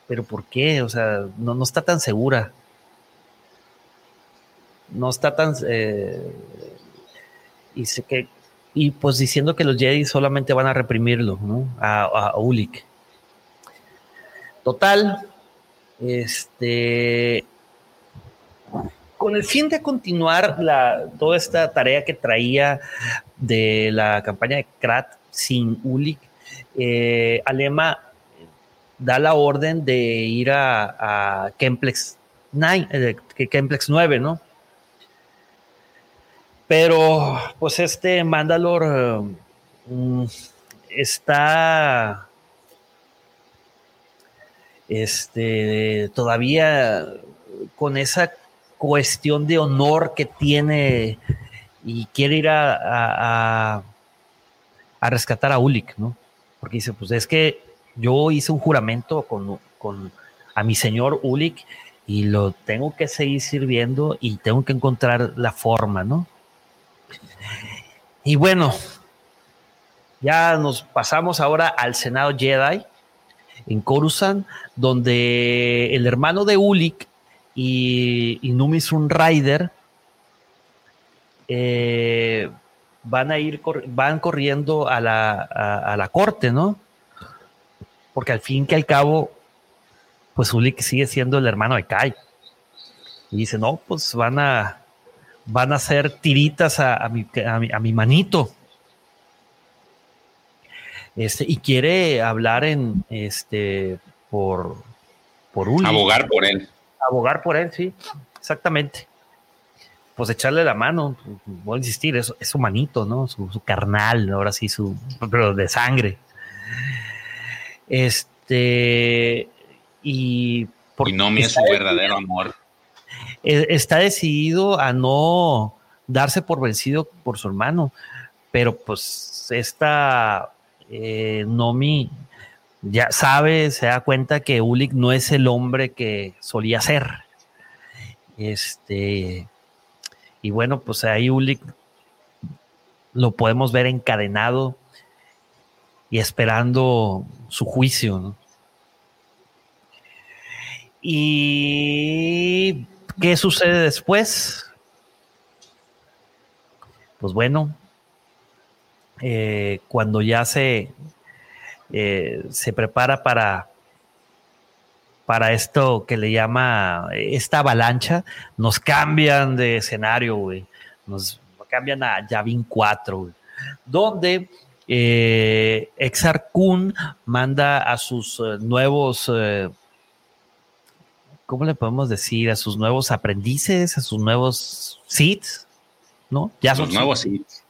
Speaker 1: pero ¿por qué? O sea, no, no está tan segura. No está tan... Eh, y, que, y pues diciendo que los Jedi solamente van a reprimirlo, ¿no? A, a Ulik. Total, este, con el fin de continuar la, toda esta tarea que traía de la campaña de Krat sin Ulik, eh, Alema da la orden de ir a, Kemplex, 9, eh, Kemplex 9, ¿no? Pero, pues este Mandalor mm, está este, todavía con esa cuestión de honor que tiene y quiere ir a, a, rescatar a Ulik, ¿no? Porque dice, pues es que yo hice un juramento con, con a mi señor Ulik y lo tengo que seguir sirviendo y tengo que encontrar la forma, ¿no? Y bueno, ya nos pasamos ahora al Senado Jedi en Coruscant, donde el hermano de Ulik y, y Numisun Rider eh, van a ir, van corriendo a la, corte, ¿no? Porque al fin que al cabo, pues Ulik sigue siendo el hermano de Kai. Y dice, no, pues van a, van a hacer tiritas a, mi, a mi manito. Este, y quiere hablar en este por, por un
Speaker 2: abogar por él.
Speaker 1: Abogar por él, sí, exactamente. Pues echarle la mano, voy a insistir, es, es su manito, ¿no? Su, carnal, ahora sí, su, pero de sangre. Este, y.
Speaker 2: Por, y no me es su verdadero amor.
Speaker 1: E, está decidido a no darse por vencido por su hermano, pero pues esta eh, Nomi ya sabe, se da cuenta que Ulik no es el hombre que solía ser. Este, y bueno, pues ahí Ulik lo podemos ver encadenado y esperando su juicio. ¿Y qué sucede después? Pues bueno, eh, cuando ya se, eh, se prepara para, para esto que le llama esta avalancha, nos cambian de escenario, güey. Nos cambian a Yavin 4, donde eh, Exar Kun manda a sus eh, nuevos, eh, ¿cómo le podemos decir? A sus nuevos aprendices, a sus nuevos seeds, ¿no?
Speaker 2: Ya son nuevos seeds.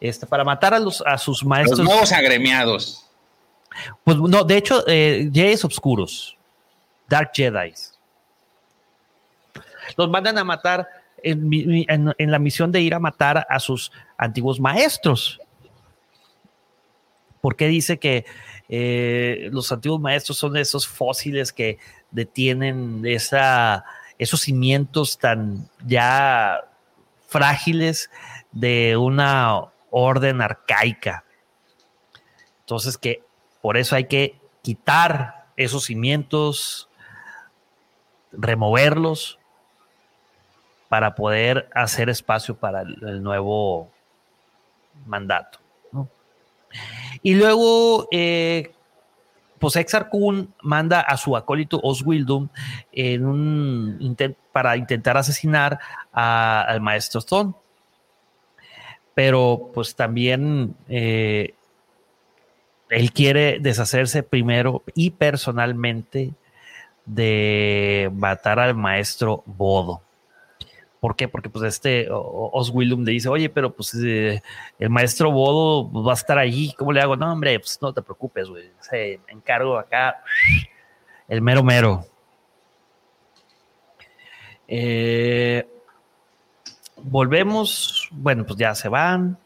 Speaker 1: Este, para matar a, los, a sus maestros.
Speaker 2: Los nuevos agremiados.
Speaker 1: Pues no, de hecho, eh, Jedis Obscuros, Dark Jedi. Los mandan a matar en, la misión de ir a matar a sus antiguos maestros. Porque dice que eh, los antiguos maestros son esos fósiles que detienen esa, esos cimientos tan ya frágiles de una orden arcaica. Entonces que por eso hay que quitar esos cimientos, removerlos para poder hacer espacio para el, nuevo mandato. Y luego, eh, pues Exar Kun manda a su acólito Oswildum para intentar asesinar al maestro Stone. Pero pues también eh, él quiere deshacerse primero y personalmente de matar al maestro Bodo. ¿Por qué? Porque pues este Oswildum le dice, oye, pero pues eh, el maestro Bodo va a estar allí, ¿cómo le hago? No, hombre, pues no te preocupes, güey. Se encargo acá el mero mero. Eh, volvemos, bueno, pues ya se van.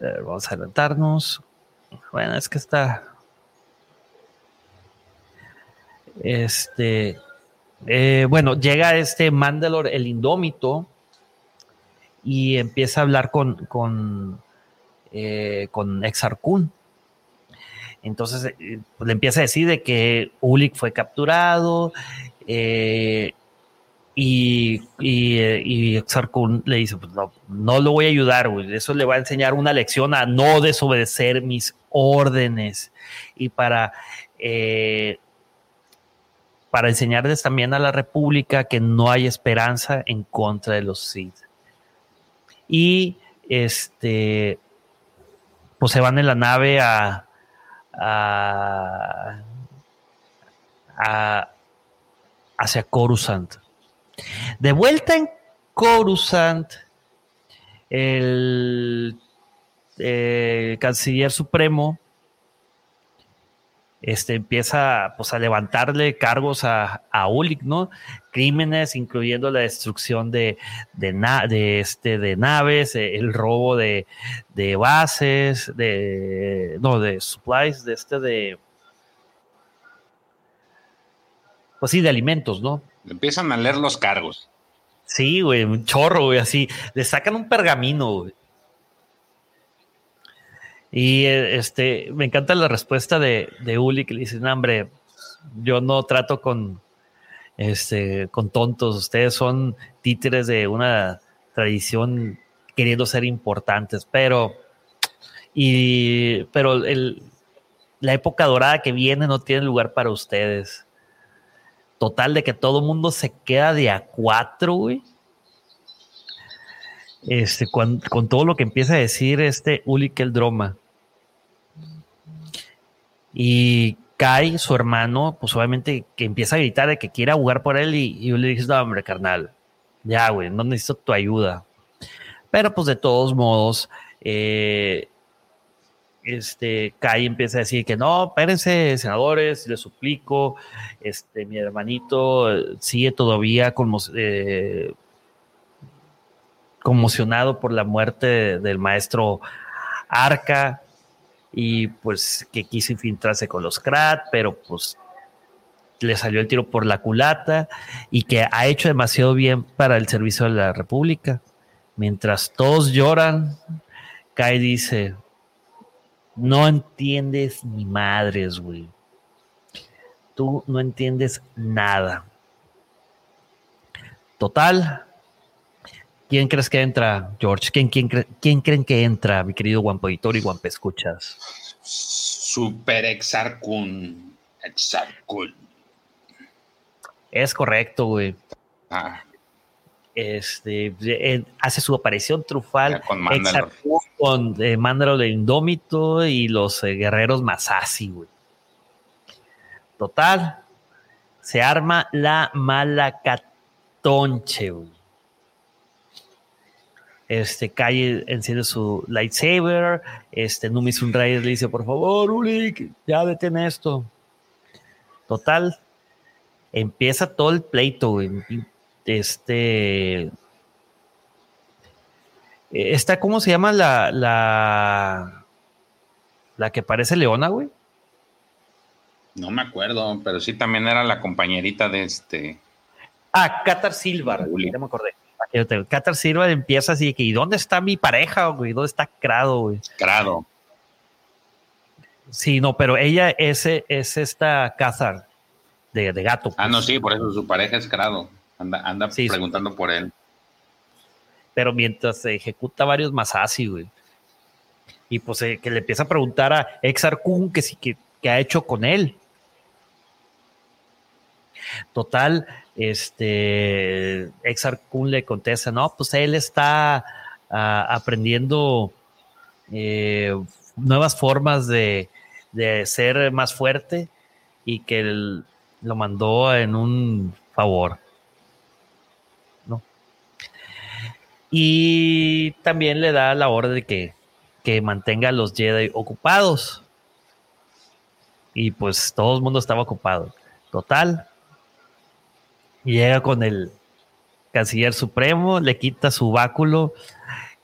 Speaker 1: Vamos a adelantarnos. Bueno, es que está. Este. Eh, bueno, llega este Mandalor, el indómito, y empieza a hablar con, con, eh, con. Entonces eh, pues, le empieza a decir de que Ulik fue capturado y, y, le dice, pues no, no lo voy a ayudar, Eso le va a enseñar una lección a no desobedecer mis órdenes. Y para para enseñarles también a la República que no hay esperanza en contra de los Sith. Y este, pues se van en la nave a, a, hacia Coruscant. De vuelta en Coruscant, el, el canciller supremo este, empieza pues, a levantarle cargos a, a ¿no? Crímenes, incluyendo la destrucción de, de, este, de naves, eh, el robo de, bases, de, no, de supplies, de este, de... Pues sí, de alimentos, ¿no?
Speaker 2: Empiezan a leer los cargos.
Speaker 1: Sí, güey, un chorro, güey, así. Le sacan un pergamino, güey. Y este, me encanta la respuesta de, de Uli que le dice, hombre, yo no trato con, este, con tontos, ustedes son títeres de una tradición queriendo ser importantes, pero, y, pero el, la época dorada que viene no tiene lugar para ustedes. Total de que todo mundo se queda de a cuatro, güey. Este, con, todo lo que empieza a decir este Uli Droma. Y Kai, su hermano, pues obviamente que empieza a gritar de que quiera jugar por él y, yo le dije, no, hombre, carnal, ya, güey, no necesito tu ayuda. Pero pues de todos modos, eh, este, Kai empieza a decir que no, espérense, senadores, les suplico, este, mi hermanito sigue todavía eh, conmocionado por la muerte del maestro Arca y pues que quiso infiltrarse con los Krat, pero pues le salió el tiro por la culata y que ha hecho demasiado bien para el servicio de la República. Mientras todos lloran, Kai dice, no entiendes ni madres, güey. Tú no entiendes nada. Total. ¿Quién crees que entra, George? ¿Quién, quién, creen que entra, mi querido Guampo Editor y Guampe Escuchas?
Speaker 2: Super Exarcun. Exarcun.
Speaker 1: Es correcto, güey. Ah. este, eh, hace su aparición trufal
Speaker 2: Ya con
Speaker 1: eh, de Indómito y los eh, guerreros Masasi, güey. Total, se arma la malacatonche, güey. Este, Calle enciende su lightsaber. Este, Numi Sunrise le dice, por favor, Ulik, ya detén esto. Total, empieza todo el pleito, güey. Este. Esta, ¿cómo se llama la. la. la que parece leona, güey?
Speaker 2: No me acuerdo, pero sí también era la compañerita de este.
Speaker 1: Ah, Qatar Silva, ya me acordé. Qatar Silva empieza así que, ¿y dónde está mi pareja, güey? ¿Dónde está Crado, güey?
Speaker 2: Crado.
Speaker 1: Sí, no, pero ella es, es esta Qatar de, de gato.
Speaker 2: Ah,
Speaker 1: pues.
Speaker 2: no, sí, por eso su pareja es Crado. Anda, anda
Speaker 1: Sí, sí.
Speaker 2: preguntando por él.
Speaker 1: Pero mientras se ejecuta varios Masasi, güey. Y pues eh, que le empieza a preguntar a Exar Kun que sí que, que ha hecho con él. Total, este Exar Kun le contesta, no, pues él está ah, aprendiendo eh, nuevas formas de, de ser más fuerte y que él lo mandó en un favor. ¿no? Y también le da la orden de que, que mantenga a los Jedi ocupados. Y pues todo el mundo estaba ocupado. Total. Llega con el canciller supremo, le quita su báculo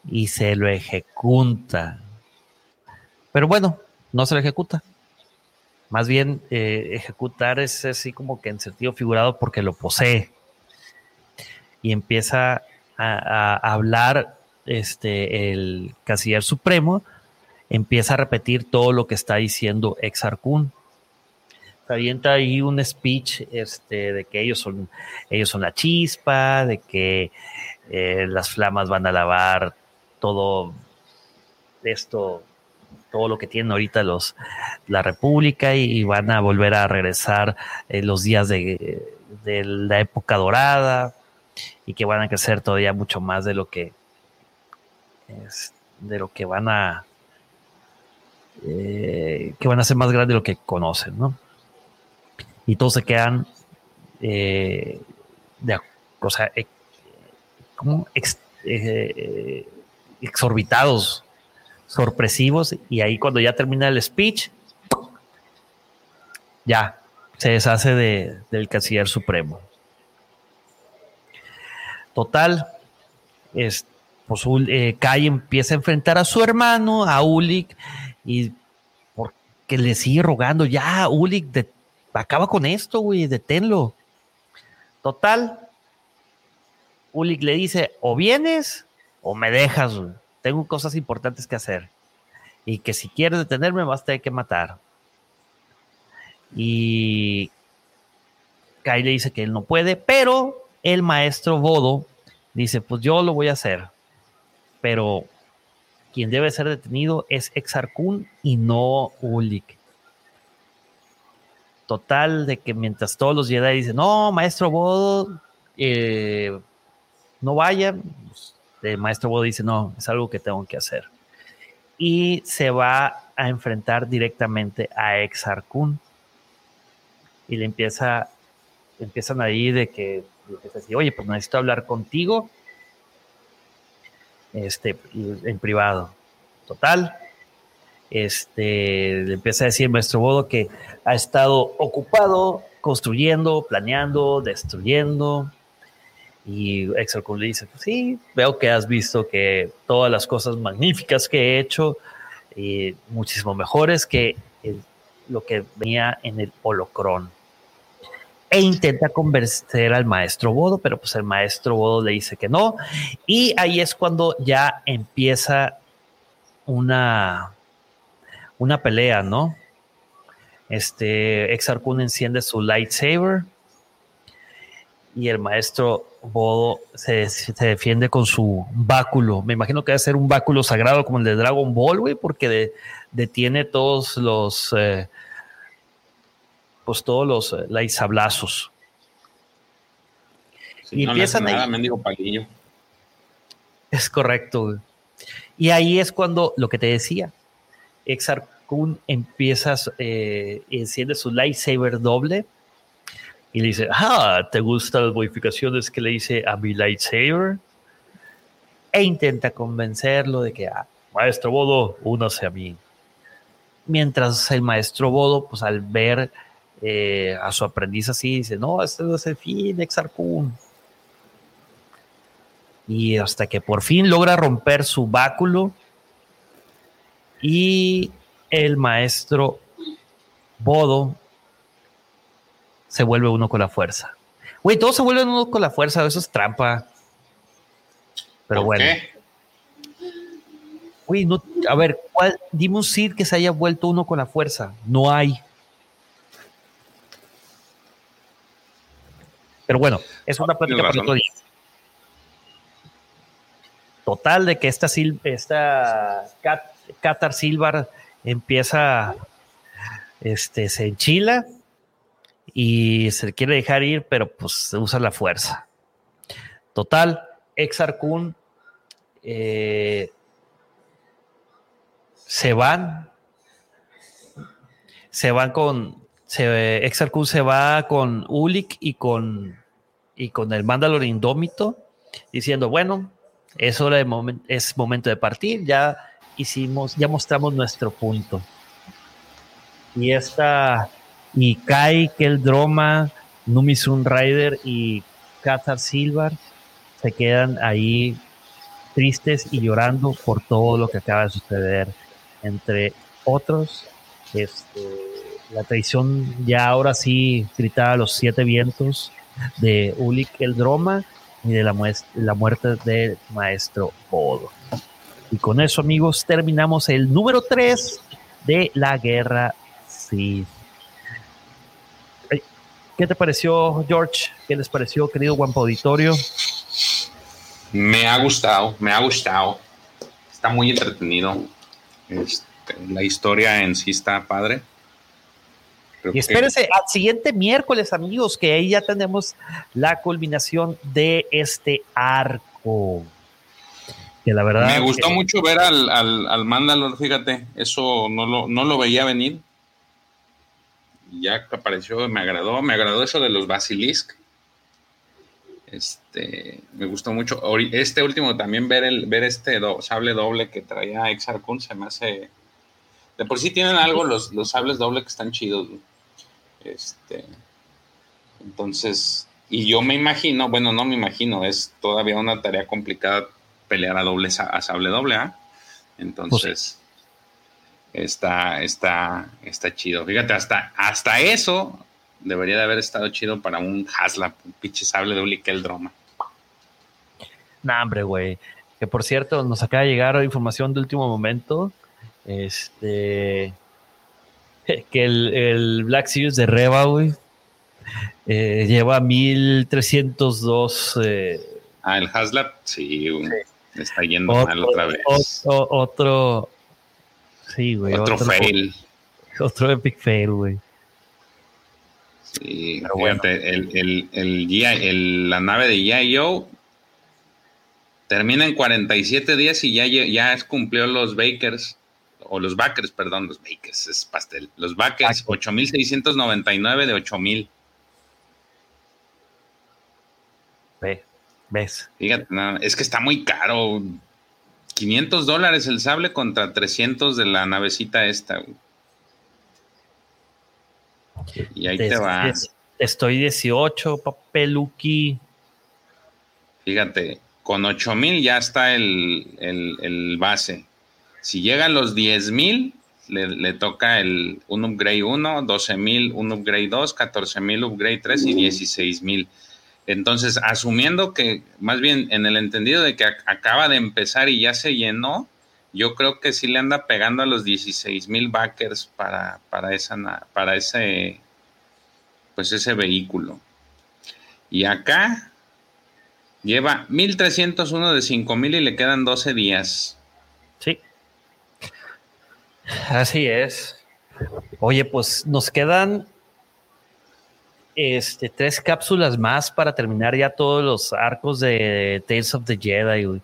Speaker 1: y se lo ejecuta. Pero bueno, no se lo ejecuta. Más bien, eh, ejecutar es así como que en sentido figurado porque lo posee. Y empieza a, hablar este, el canciller supremo, empieza a repetir todo lo que está diciendo Exar Kun. Se avienta ahí un speech este, de que ellos son, ellos son la chispa, de que eh, las flamas van a lavar todo esto, todo lo que tienen ahorita los, la República y, van a volver a regresar en los días de, de la época dorada y que van a crecer todavía mucho más de lo que es- de lo que van a eh, que van a ser más grandes de lo que conocen, ¿no? Y todos se quedan eh, o sea, ex- como eh, exorbitados, sorpresivos, y ahí cuando ya termina el speech, ya se deshace de- del canciller supremo. Total, es, pues eh, Kai empieza a enfrentar a su hermano, a Ulik, y porque le sigue rogando, ya, Ulik, de- acaba con esto, güey, deténlo. Total, Ulik le dice, o vienes o me dejas, güey. tengo cosas importantes que hacer. Y que si quieres detenerme, vas a tener que matar. Y Kai le dice que él no puede, pero el maestro Bodo dice, pues yo lo voy a hacer. Pero quien debe ser detenido es Exarcún y no Ulik. Total, de que mientras todos los Jedi dicen, no, maestro Bodo, eh, no vayan, pues, el maestro Bodo dice, no, es algo que tengo que hacer. Y se va a enfrentar directamente a Exarcún. Y le empieza, empiezan ahí de que, le empieza a decir, oye, pues necesito hablar contigo este, en privado. Total. Este, le empieza a decir maestro Bodo que ha estado ocupado construyendo, planeando, destruyendo. Y Exarcún le dice, pues sí, veo que has visto que todas las cosas magníficas que he hecho, y muchísimo mejores que lo que venía en el holocrón. E intenta convencer al maestro Bodo, pero pues el maestro Bodo le dice que no. Y ahí es cuando ya empieza una, una pelea, ¿no? Este Exarcún enciende su lightsaber y el maestro Bodo se, se defiende con su báculo. Me imagino que debe ser un báculo sagrado como el de Dragon Ball, güey, porque de- detiene todos los, eh, pues todos los eh, lightsablazos.
Speaker 2: Sí,
Speaker 1: y empiezan
Speaker 2: nada, mendigo palillo.
Speaker 1: Es correcto. Y ahí es cuando lo que te decía, Exar Kun empieza, eh, enciende su lightsaber doble y le dice, ah, ¿te gustan las modificaciones que le hice a mi lightsaber? E intenta convencerlo de que, ah, maestro Bodo, únase a mí. Mientras el maestro Bodo, pues al ver eh, a su aprendiz así, dice, no, este no es el fin, Exar Kun. Y hasta que por fin logra romper su báculo y el maestro Bodo se vuelve uno con la fuerza. Güey, todos se vuelven uno con la fuerza, eso es trampa. Pero bueno. Güey, no, a ver, ¿cuál? Dime un Sith que se haya vuelto uno con la fuerza. No hay. Pero bueno, es una plática para otro día. Total, de que esta, esta Qatar Silvar empieza, este, se enchila y se quiere dejar ir, pero pues se usa la fuerza. Total, Exar Kun eh, se van, se van con, se, se va con Ulik y con, y con el Mandalor Indómito, diciendo, bueno, es, hora de es momento de partir, ya hicimos, ya mostramos nuestro punto. Y esta y Kai, Keldroma, Numisun Rider y Qatar Silver se quedan ahí tristes y llorando por todo lo que acaba de suceder. Entre otros, este, la traición ya ahora sí gritada a los siete vientos de Ulik Keldroma y de la, la muerte del maestro Odo. Y con eso, amigos, terminamos el número 3 de la guerra Sith. ¿Qué te pareció, George? ¿Qué les pareció, querido Guampa Auditorio?
Speaker 2: Me ha gustado, me ha gustado. Está muy entretenido. Este, la historia en sí está padre.
Speaker 1: Y espérense al siguiente miércoles, amigos, que ahí ya tenemos la culminación de este arco. Que la verdad.
Speaker 2: Me gustó mucho ver al, al, al Mandalor, fíjate, eso no lo, no lo veía venir ya que apareció, me agradó, me agradó eso de los Basilisk. Este, me gustó mucho. Este último también ver el, ver este sable doble que traía Exarcun se me hace. De por sí tienen algo los, los sables doble que están chidos. Este. Entonces, y yo me imagino, bueno, no me imagino, es todavía una tarea complicada pelear a doble a sable doble, ¿ah? Entonces, está, está, está chido. Fíjate, hasta, hasta eso debería de haber estado chido para un Hasla, un pinche sable de el Droma.
Speaker 1: Nah, hombre, güey. Que por cierto, nos acaba de llegar información de último momento. Este. Que el, Black Series de Reba, güey. Eh, lleva 1302. Eh,
Speaker 2: ah, el Haslab, sí, está yendo mal otra vez.
Speaker 1: otro, Sí, güey.
Speaker 2: Otro, fail.
Speaker 1: Otro epic fail, güey.
Speaker 2: Sí, el, el, la nave de Yayo termina en 47 días y ya, ya cumplió los Bakers, o los Backers, perdón, los Bakers, es pastel. Los Backers, 8699 de 8000.
Speaker 1: Ve, ves.
Speaker 2: Fíjate, es que está muy caro. 500 dólares el sable contra 300 de la navecita esta. Y ahí te, va.
Speaker 1: Estoy 18, papeluki.
Speaker 2: Fíjate, con 8000 ya está el, base. Si llegan los 10000, le, le toca el, un upgrade 1, 12000, un upgrade 2, 14000, upgrade 3 y 16000. Entonces, asumiendo que, más bien en el entendido de que acaba de empezar y ya se llenó, yo creo que sí le anda pegando a los 16 mil backers para, para, esa, para ese, pues ese vehículo. Y acá lleva 1301 de 5000 y le quedan 12 días.
Speaker 1: Sí. Así es. Oye, pues nos quedan este, tres cápsulas más para terminar ya todos los arcos de Tales of the Jedi.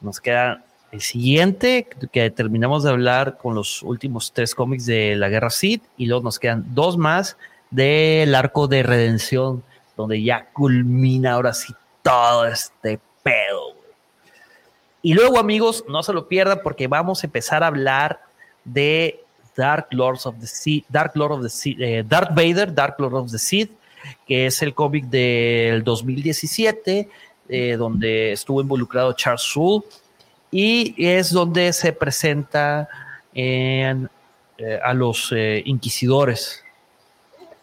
Speaker 1: Nos queda el siguiente, que terminamos de hablar con los últimos tres cómics de la Guerra Sith, y luego nos quedan dos más del arco de redención, donde ya culmina ahora sí todo este pedo. Y luego, amigos, no se lo pierdan porque vamos a empezar a hablar de Dark Lords of the Sea, Dark Lord of the Sea, eh, Darth Vader, Dark Lord of the Sith, que es el cómic del 2017, eh, donde estuvo involucrado Charles Soule, y es donde se presenta en, eh, a los inquisidores,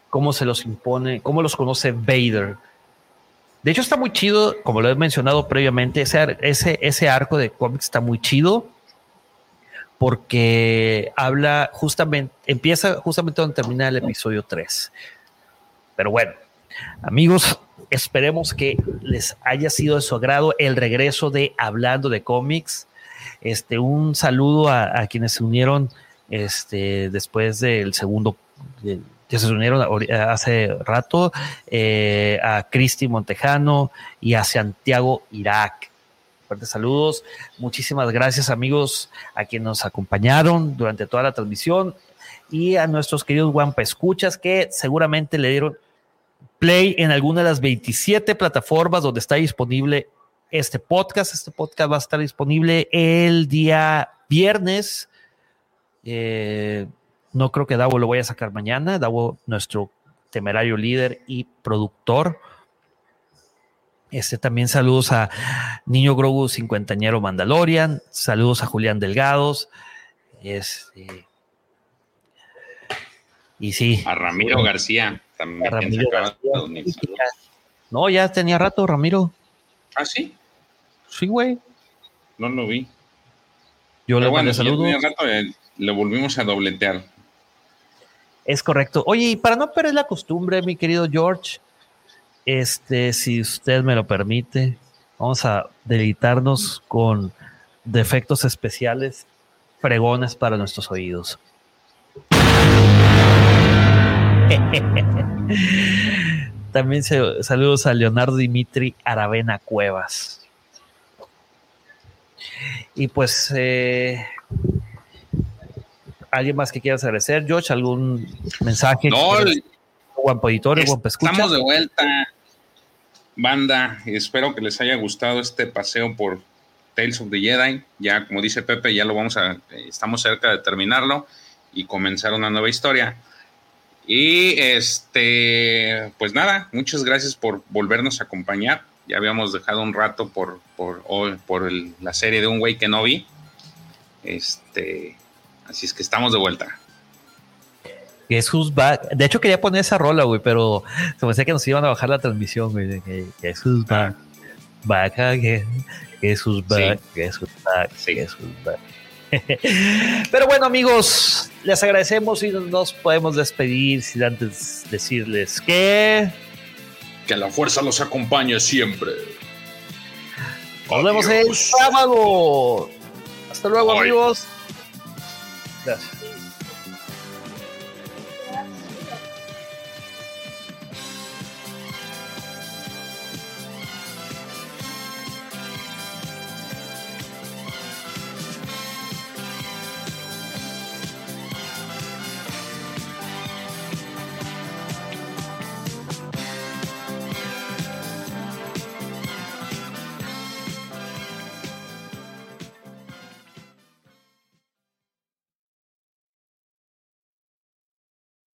Speaker 1: cómo se los impone, cómo los conoce Vader. De hecho, está muy chido, como lo he mencionado previamente, ese, ese, ese arco de cómics está muy chido porque habla justamente, empieza justamente donde termina el episodio 3. Pero bueno, amigos, esperemos que les haya sido de su agrado el regreso de Hablando de cómics. Este, un saludo a, quienes se unieron este, después del segundo, que se unieron hace rato, eh, a Cristi Montejano y a Santiago Irak. Fuertes saludos. Muchísimas gracias, amigos, a quienes nos acompañaron durante toda la transmisión y a nuestros queridos Wampa Escuchas que seguramente le dieron play en alguna de las 27 plataformas donde está disponible este podcast. Este podcast va a estar disponible el día viernes. Eh, no creo que Davo lo vaya a sacar mañana. Davo, nuestro temerario líder y productor. Este, también saludos a Niño Grogu cincuentañero Mandalorian, saludos a Julián Delgados. Este, y sí.
Speaker 2: A Ramiro García también.
Speaker 1: no, ya tenía rato, Ramiro.
Speaker 2: ¿Ah, sí?
Speaker 1: Sí, güey.
Speaker 2: No lo vi.
Speaker 1: Yo le bueno, saludos.
Speaker 2: Eh, le volvimos a dobletear.
Speaker 1: Es correcto. Oye, y para no perder la costumbre, mi querido George, este, si usted me lo permite, vamos a deleitarnos con defectos especiales, fregones para nuestros oídos. También saludos a Leonardo Dimitri Aravena Cuevas. Y pues, eh, ¿alguien más que quiera agradecer, George? ¿Algún mensaje?
Speaker 2: No,
Speaker 1: Estamos
Speaker 2: de vuelta banda, espero que les haya gustado este paseo por Tales of the Jedi. Ya, como dice Pepe, ya lo vamos a, estamos cerca de terminarlo y comenzar una nueva historia. Y este, pues nada, muchas gracias por volvernos a acompañar. Ya habíamos dejado un rato por, por, por la serie de un güey que no vi. Este, así es que estamos de vuelta.
Speaker 1: Jesús va. De hecho, quería poner esa rola, güey, pero se me decía que nos iban a bajar la transmisión, güey. Jesús va. Back again. Jesús va. Jesús va. Jesús va. Pero bueno, amigos, les agradecemos y nos podemos despedir sin antes decirles que.
Speaker 2: Que la fuerza los acompañe siempre.
Speaker 1: Nos vemos el sábado. Hasta luego, amigos. Gracias.